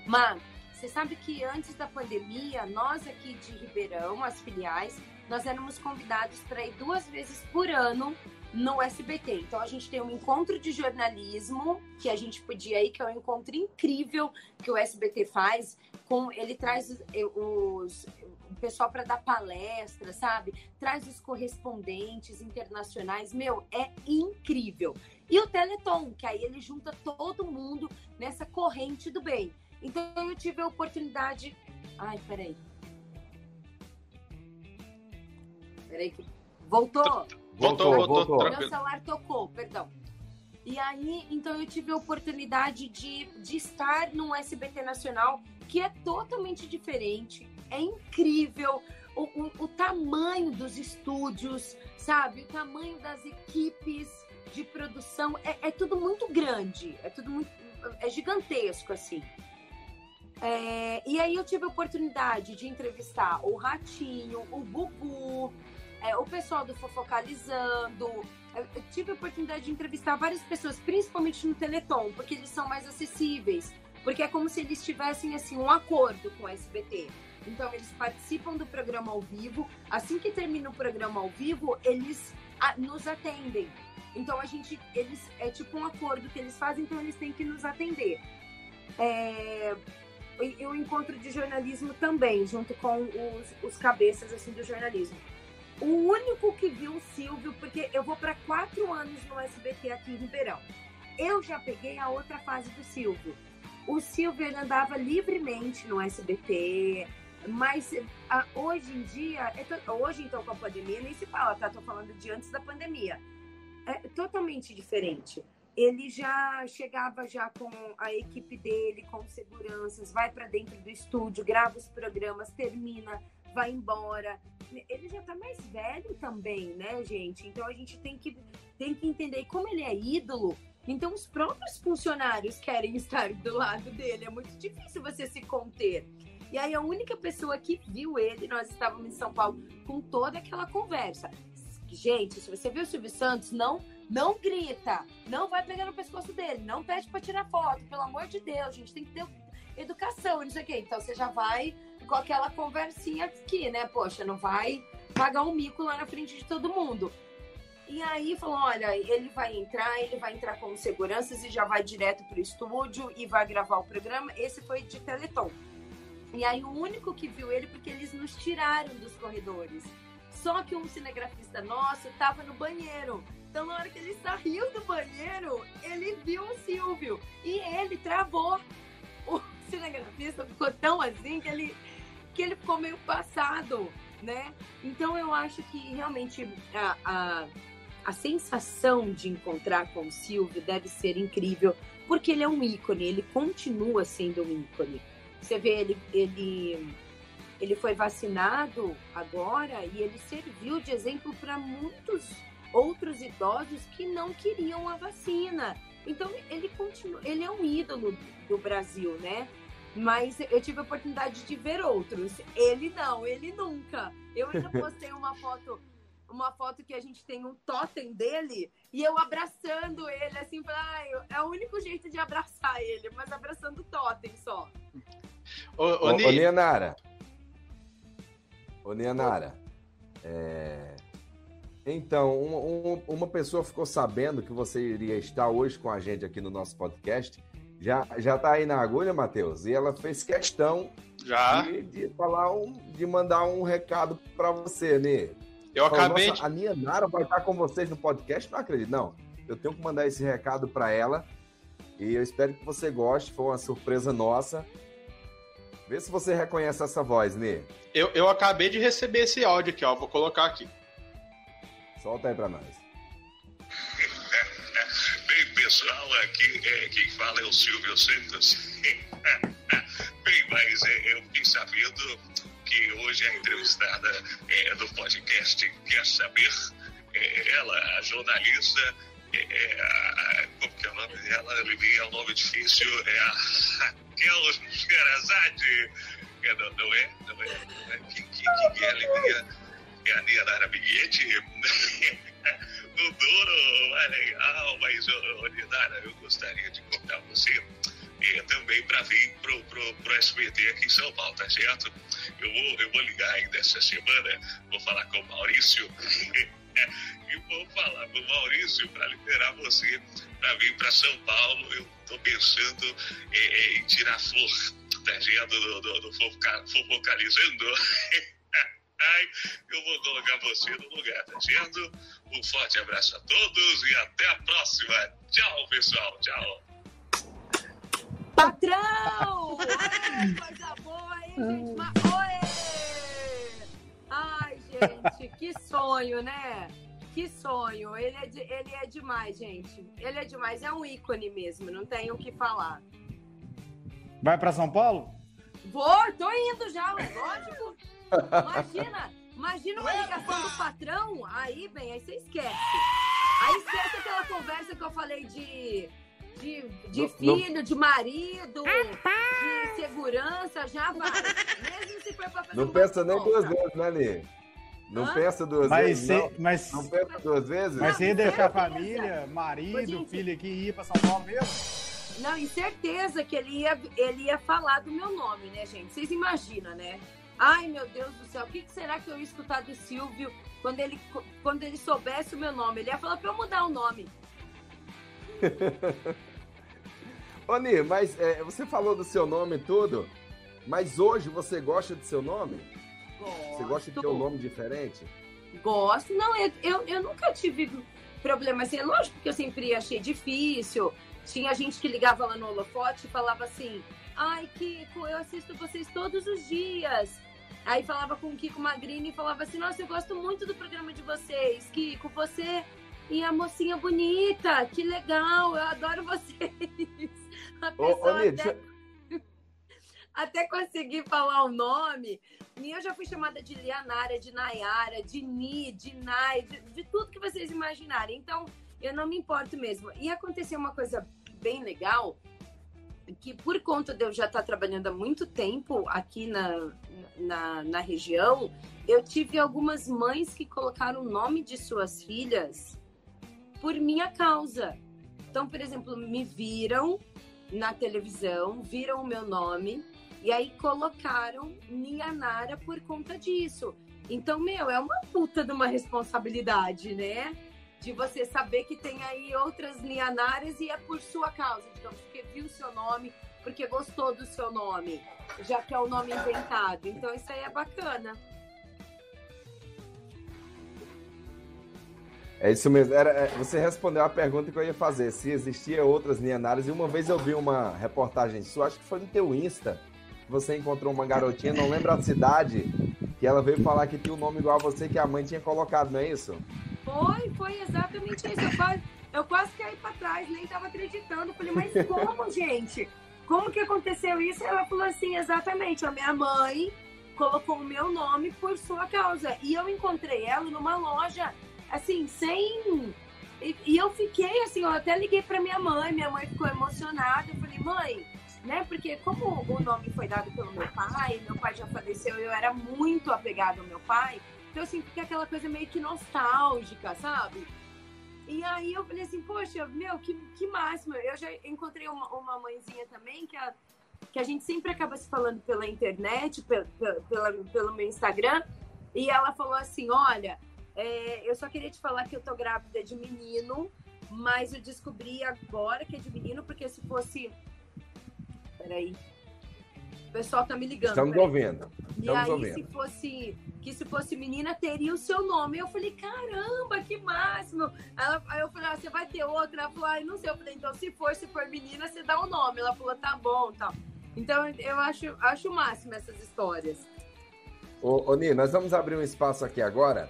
Mano, você sabe que antes da pandemia, nós aqui de Ribeirão, as filiais, nós éramos convidados para ir duas vezes por ano no SBT. Então a gente tem um encontro de jornalismo que a gente podia ir, que é um encontro incrível que o SBT faz. Com ele traz os, o pessoal para dar palestra, sabe? Traz os correspondentes internacionais. Meu, é incrível. E o Teleton, que aí ele junta todo mundo nessa corrente do bem. Então eu tive a oportunidade. Ai, peraí. Peraí que. Voltou? Voltou, voltou, voltou. Meu celular tocou, perdão. E aí, então eu tive a oportunidade de, de estar num SBT Nacional que é totalmente diferente, é incrível. O, o, o, tamanho dos estúdios, sabe? O tamanho das equipes de produção é, é tudo muito grande, é tudo muito é gigantesco assim. É, e aí eu tive a oportunidade de entrevistar o Ratinho, o Gugu, é, o pessoal do Fofocalizando. Eu tive a oportunidade de entrevistar várias pessoas, principalmente no Teleton, porque eles são mais acessíveis. Porque é como se eles tivessem assim um acordo com o SBT. Então eles participam do programa ao vivo. Assim que termina o programa ao vivo, eles a, nos atendem. Então a gente, eles é tipo um acordo que eles fazem, então eles têm que nos atender. É, e o encontro de jornalismo também, junto com os, os cabeças assim do jornalismo. O único que viu o Silvio, porque eu vou para quatro anos no SBT aqui em Ribeirão. Eu já peguei a outra fase do Silvio. O Silvio ele andava livremente no SBT, mas a, hoje em dia, é hoje então com a pandemia nem se fala, tá? Tô falando de antes da pandemia. É totalmente diferente ele já chegava já com a equipe dele, com seguranças, vai para dentro do estúdio, grava os programas, termina, vai embora. Ele já tá mais velho também, né, gente? Então a gente tem que, tem que entender como ele é ídolo. Então os próprios funcionários querem estar do lado dele. É muito difícil você se conter. E aí a única pessoa que viu ele, nós estávamos em São Paulo com toda aquela conversa. Gente, se você viu o Silvio Santos, não não grita, não vai pegar no pescoço dele, não pede para tirar foto, pelo amor de Deus, gente tem que ter educação, não sei o quê. Então você já vai com aquela conversinha aqui, né? Poxa, não vai pagar um mico lá na frente de todo mundo. E aí falou: olha, ele vai entrar, ele vai entrar com seguranças e já vai direto pro estúdio e vai gravar o programa. Esse foi de Teleton. E aí o único que viu ele, porque eles nos tiraram dos corredores. Só que um cinegrafista nosso estava no banheiro. Então, na hora que ele saiu do banheiro, ele viu o Silvio. E ele travou. O cinegrafista ficou tão assim que ele, que ele ficou meio passado, né? Então, eu acho que realmente a, a, a sensação de encontrar com o Silvio deve ser incrível, porque ele é um ícone, ele continua sendo um ícone. Você vê, ele, ele, ele foi vacinado agora e ele serviu de exemplo para muitos outros idosos que não queriam a vacina. Então ele continua, ele é um ídolo do Brasil, né? Mas eu tive a oportunidade de ver outros. Ele não, ele nunca. Eu ainda postei uma foto, uma foto que a gente tem um totem dele e eu abraçando ele, assim, ah, é o único jeito de abraçar ele, mas abraçando o totem só. Ô, ô, ô, ô Nianara. Ô, Nianara. É... Então, uma, um, uma pessoa ficou sabendo que você iria estar hoje com a gente aqui no nosso podcast. Já, já tá aí na agulha, Matheus? E ela fez questão. De, de falar um, de mandar um recado para você, né? Eu Falou, acabei de... A minha Nara vai estar com vocês no podcast? Não acredito, não. Eu tenho que mandar esse recado para ela. E eu espero que você goste. Foi uma surpresa nossa. Vê se você reconhece essa voz, Nê. Eu, eu acabei de receber esse áudio aqui, ó. Vou colocar aqui. Solta aí para nós. Pessoal, aqui é, quem fala é o Silvio Santos. Bem, mas é, eu fiquei sabendo que hoje a entrevistada é, do podcast quer saber, é, ela, a jornalista, é, é a, como que é o nome dela? É o nome difícil, é a Raquel Sherazade. É, não, não é? Não é? Não é? Quem, quem, quem é a é a Nianara Miguete. no Douro, é legal, mas, ô, Nianara, eu gostaria de convidar você é, também para vir pro, pro, pro SBT aqui em São Paulo, tá certo? Eu vou, eu vou ligar ainda essa semana, vou falar com o Maurício e vou falar com o Maurício para liberar você para vir para São Paulo. Eu estou pensando é, em tirar flor, tá certo? Do, do, do fofoca- fofocalizando. Ai, eu vou colocar você no lugar, tá certo? Um forte abraço a todos e até a próxima. Tchau, pessoal. Tchau. Patrão! Ai, coisa boa, hein, gente? Mas, oi! Ai, gente, que sonho, né? Que sonho. Ele é, de- ele é demais, gente. Ele é demais. É um ícone mesmo, não tem o que falar. Vai pra São Paulo? Vou, tô indo já, lógico. Imagina, imagina uma ligação do patrão, aí, bem, aí você esquece. Aí esquece aquela conversa que eu falei de, de, de Não- filho, de marido, de segurança, já vai. Mesmo se for pra fazer Não pensa nem conta. duas vezes, né, Nê? Não Hã? pensa duas Mas vezes, você, não. mas, Não pensa duas vezes? mas você ia deixar família, marido, filho aqui e ir pra São Paulo mesmo? Não, e certeza que ele ia, ele ia falar do meu nome, né, gente? Vocês imaginam, né? Ai, meu Deus do céu, o que, que será que eu ia escutar do Silvio quando ele, quando ele soubesse o meu nome? Ele ia falar pra eu mudar o nome. Ô, Nê, mas é, você falou do seu nome e tudo, mas hoje você gosta do seu nome? Você gosta de ter um nome diferente? Gosto. Não, eu, eu, eu nunca tive problema assim. É lógico que eu sempre achei difícil. Tinha gente que ligava lá no holofote e falava assim: Ai, Kiko, eu assisto vocês todos os dias. Aí falava com o Kiko Magrini e falava assim: Nossa, eu gosto muito do programa de vocês. Kiko, você e a mocinha bonita, que legal, eu adoro vocês. A Ô, pessoa ô Nê, até deixa, até conseguir falar o nome. E eu já fui chamada de Lianara, de Nayara, de Ni, de Nai, de, de tudo que vocês imaginarem. Então, eu não me importo mesmo. E aconteceu uma coisa bem legal, que por conta de eu já estar trabalhando há muito tempo aqui na, na, na região, eu tive algumas mães que colocaram o nome de suas filhas por minha causa. Então, por exemplo, me viram na televisão, viram o meu nome e aí colocaram Nianara por conta disso. Então, meu, é uma puta de uma responsabilidade, né? De você saber que tem aí outras Nianaras e é por sua causa, digamos, porque viu o seu nome, porque gostou do seu nome, já que é o nome inventado. Então, isso aí é bacana. É isso mesmo. Era, é, você respondeu a pergunta que eu ia fazer, se existia outras Nianaras. E uma vez eu vi uma reportagem sua, acho que foi no teu Insta, você encontrou uma garotinha, não lembro a cidade, que ela veio falar que tinha um nome igual a você que a mãe tinha colocado, não é isso? Foi, foi exatamente isso. Eu quase, eu quase caí pra trás, nem tava acreditando. Falei, mas como, gente? Como que aconteceu isso? Ela falou assim, exatamente, a minha mãe colocou o meu nome por sua causa. E eu encontrei ela numa loja, assim, sem... E, e eu fiquei assim, eu até liguei pra minha mãe, minha mãe ficou emocionada. Eu falei, mãe, né? Porque como o nome foi dado pelo meu pai, meu pai já faleceu, eu era muito apegada ao meu pai. Então, assim, fica aquela coisa meio que nostálgica, sabe? E aí eu falei assim, poxa, meu, que, que máximo. Eu já encontrei uma, uma mãezinha também que a, que a gente sempre acaba se falando pela internet, pela, pela, pelo meu Instagram. E ela falou assim, olha, é, eu só queria te falar que eu tô grávida de menino, mas eu descobri agora que é de menino, porque se fosse... Peraí. O pessoal tá me ligando. Estamos peraí. ouvindo. E Estamos aí, ouvindo. se fosse, que se fosse menina, teria o seu nome. Eu falei, caramba, que máximo. Ela- aí eu falei, ah, você vai ter outra? Ela falou, ah, não sei. Eu falei, então se for, se for menina, você dá o nome. Ela falou, tá bom, tal. Então eu acho, acho o máximo essas histórias. Ô, ô Ni, nós vamos abrir um espaço aqui agora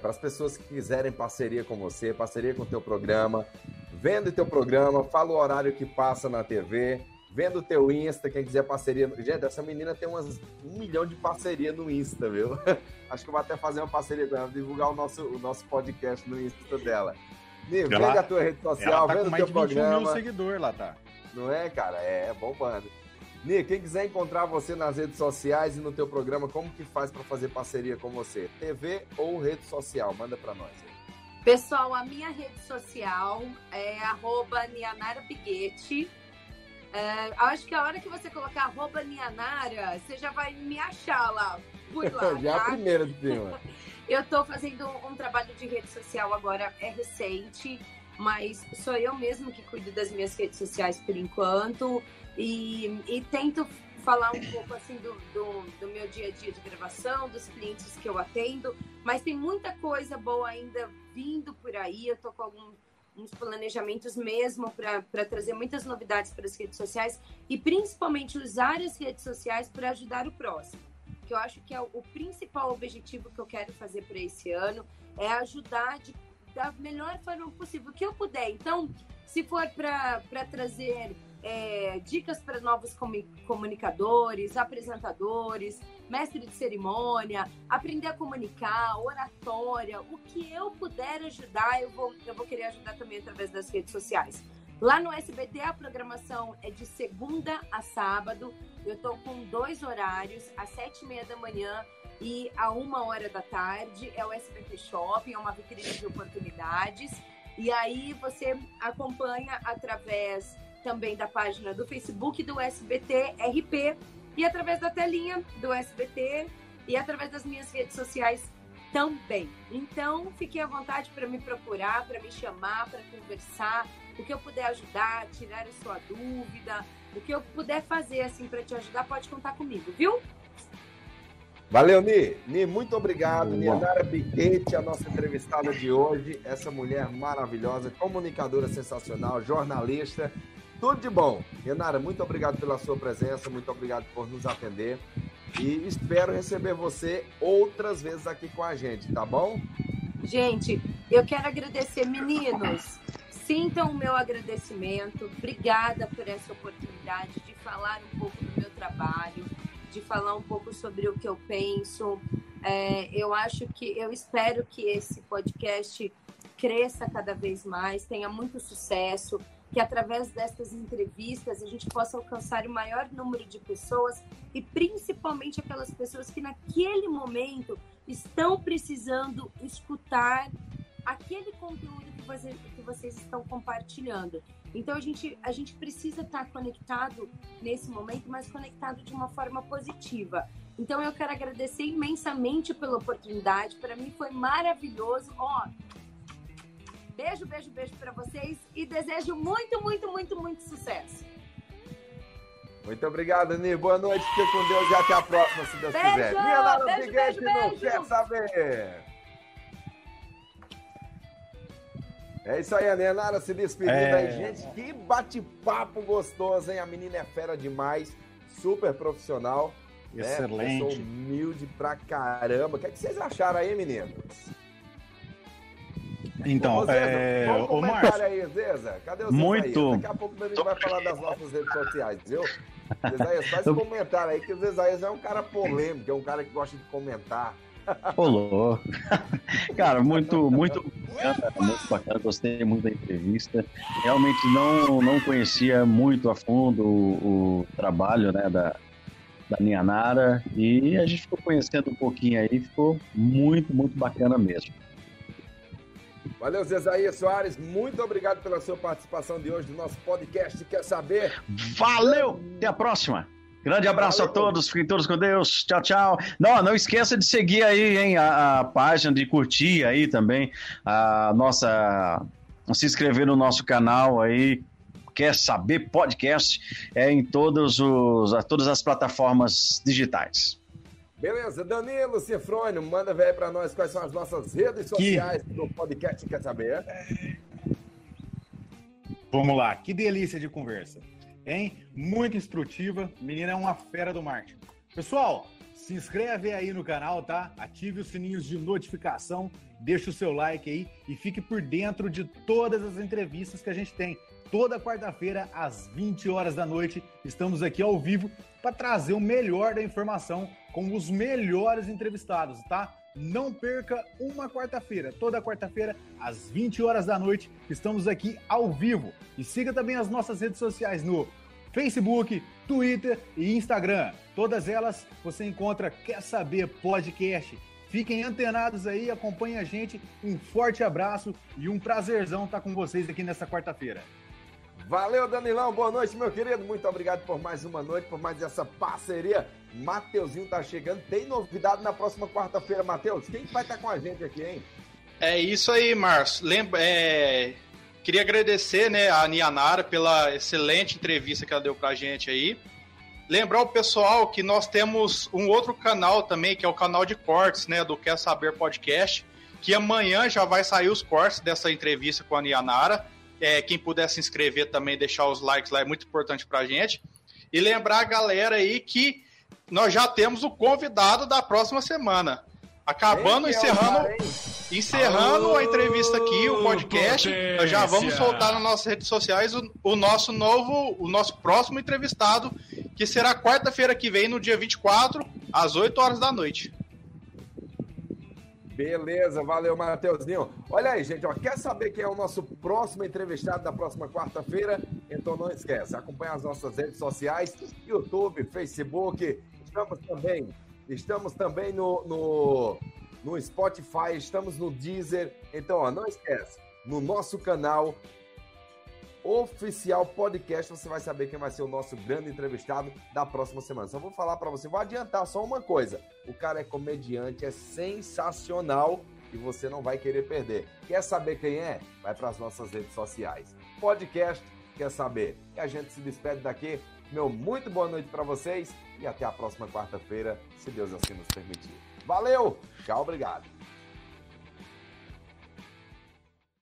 para as pessoas que quiserem parceria com você, parceria com o teu programa, vendo o teu programa, fala o horário que passa na TV, vendo o teu Insta, quem quiser parceria. Gente, essa menina tem umas, um milhão de parceria no Insta, viu? Acho que eu vou até fazer uma parceria com ela, divulgar o nosso, o nosso podcast no Insta dela. Ni, Ela- vende a tua rede social, tá vendo o mais teu de 21 mil programa. seguidores lá, tá? Não é, cara? É, é bombando. Ni, quem quiser encontrar você nas redes sociais e no teu programa, como que faz para fazer parceria com você? TV ou rede social? Manda para nós. Pessoal, a minha rede social é arroba Nianara Biguete. É, acho que a hora que você colocar arroba Nianara, você já vai me achar lá, por lá, já tá? a primeira de cima. Eu tô fazendo um trabalho de rede social agora, é recente, mas sou eu mesmo que cuido das minhas redes sociais por enquanto e, e tento falar um pouco assim do, do, do, meu dia a dia de gravação, dos clientes que eu atendo, mas tem muita coisa boa ainda vindo por aí. Eu tô com alguns planejamentos mesmo para trazer muitas novidades para as redes sociais e principalmente usar as redes sociais para ajudar o próximo. Que eu acho que é o, o principal objetivo que eu quero fazer para esse ano é ajudar de, da melhor forma possível que eu puder. Então, se for para trazer é, dicas para novos comunicadores, apresentadores, mestre de cerimônia, aprender a comunicar, oratória, o que eu puder ajudar, eu vou, eu vou querer ajudar também através das redes sociais. Lá no SBT a programação é de segunda a sábado. Eu estou com dois horários, às sete e meia da manhã e a uma hora da tarde. É o SBT Shopping, é uma vitrine de oportunidades. E aí você acompanha através também da página do Facebook do SBT RP e através da telinha do SBT e através das minhas redes sociais também. Então, fique à vontade para me procurar, para me chamar, para conversar, o que eu puder ajudar, tirar a sua dúvida, o que eu puder fazer assim para te ajudar, pode contar comigo, viu? Valeu, Ni. Ni, muito obrigado. Nianara Biquete, a nossa entrevistada de hoje. Essa mulher maravilhosa, comunicadora sensacional, jornalista. Tudo de bom. Renara, muito obrigado pela sua presença, muito obrigado por nos atender. E espero receber você outras vezes aqui com a gente, tá bom? Gente, eu quero agradecer, meninos. Sintam o meu agradecimento. Obrigada por essa oportunidade de falar um pouco do meu trabalho, de falar um pouco sobre o que eu penso. É, eu acho que, eu espero que esse podcast cresça cada vez mais, tenha muito sucesso que através dessas entrevistas a gente possa alcançar o maior número de pessoas e principalmente aquelas pessoas que naquele momento estão precisando escutar aquele conteúdo que, você, que vocês estão compartilhando. Então a gente, a gente precisa estar conectado nesse momento, mas conectado de uma forma positiva. Então eu quero agradecer imensamente pela oportunidade. Para mim foi maravilhoso. Ó, Beijo, beijo, beijo para vocês e desejo muito, muito, muito, muito sucesso. Muito obrigado, Ani. Boa noite, fique com Deus e até a próxima, se Deus beijo, quiser. Minha Nara beijo, beijo, não beijo. quer saber. É isso aí, a Nenara se despedindo É. aí. Gente, que bate-papo gostoso, hein? A menina é fera demais, super profissional. né? Excelente. Pessoa humilde pra caramba. O que, é que vocês acharam aí, meninos? Então, Ô, Zeza, é, o ô Márcio, aí, Zeza? Cadê o Zeza Muito. aí? Daqui a pouco a gente vai falar das nossas redes sociais, viu? Zezaías, faz um comentário aí, que o Zezaías é um cara polêmico, é um cara que gosta de comentar. Rolou. Cara, muito, muito muito bacana. Gostei muito da entrevista. Realmente não, não conhecia muito a fundo o, o trabalho né, da, da Nianara e a gente ficou conhecendo um pouquinho aí, ficou muito, muito bacana mesmo. Valeu, Zezaías Soares, muito obrigado pela sua participação de hoje no nosso podcast. Quer saber? Valeu! Até a próxima! Grande abraço Valeu. a todos, fiquem todos com Deus. Tchau, tchau. Não, não esqueça de seguir aí, hein, a, a página, de curtir aí também a nossa. Se inscrever no nosso canal aí. Quer saber podcast? É em todos os, a todas as plataformas digitais. Beleza, Danilo Cifrônio, manda ver aí pra nós quais são as nossas redes sociais do podcast. Quer saber? vamos lá. Que delícia de conversa, hein? Muito instrutiva. Menina é uma fera do marketing. Pessoal, se inscreve aí no canal, tá? Ative os sininhos de notificação, deixa o seu like aí e fique por dentro de todas as entrevistas que a gente tem. Toda quarta-feira, às 20 horas da noite, estamos aqui ao vivo para trazer o melhor da informação com os melhores entrevistados, tá? Não perca uma quarta-feira. Toda quarta-feira, às 20 horas da noite, estamos aqui ao vivo. E siga também as nossas redes sociais no Facebook, Twitter e Instagram. Todas elas você encontra Quer Saber Podcast. Fiquem antenados aí, acompanhem a gente. Um forte abraço e um prazerzão estar com vocês aqui nessa quarta-feira. Valeu, Danilão. Boa noite, meu querido. Muito obrigado por mais uma noite, por mais essa parceria. Mateuzinho tá chegando. Tem novidade na próxima quarta-feira, Matheus. Quem vai estar com a gente aqui, hein? É isso aí, Márcio. Lembra, é... Queria agradecer né, a Nianara pela excelente entrevista que ela deu pra gente aí. Lembrar o pessoal que nós temos um outro canal também, que é o canal de cortes, né, do Quer Saber Podcast, que amanhã já vai sair os cortes dessa entrevista com a Nianara. É, quem puder se inscrever também, deixar os likes lá é muito importante pra gente. E lembrar a galera aí que nós já temos o convidado da próxima semana. Acabando, Quem é o encerrando, cara, encerrando a entrevista aqui, o podcast. Nós já vamos soltar nas nossas redes sociais o, o nosso novo, o nosso próximo entrevistado, que será quarta-feira que vem, no dia 24, às 8 horas da noite. Beleza, valeu, Mateuzinho. Olha aí, gente, ó, quer saber quem é o nosso próximo entrevistado da próxima quarta-feira? Então não esquece, acompanha as nossas redes sociais, YouTube, Facebook, estamos também, estamos também no, no, no Spotify, estamos no Deezer. Então, ó, não esquece, no nosso canal oficial podcast, você vai saber quem vai ser o nosso grande entrevistado da próxima semana. Só vou falar para você, vou adiantar só uma coisa. O cara é comediante, é sensacional e você não vai querer perder. Quer saber quem é? Vai para as nossas redes sociais. Podcast, quer saber? E a gente se despede daqui. Meu muito boa noite para vocês e até a próxima quarta-feira, se Deus assim nos permitir. Valeu, tchau, obrigado.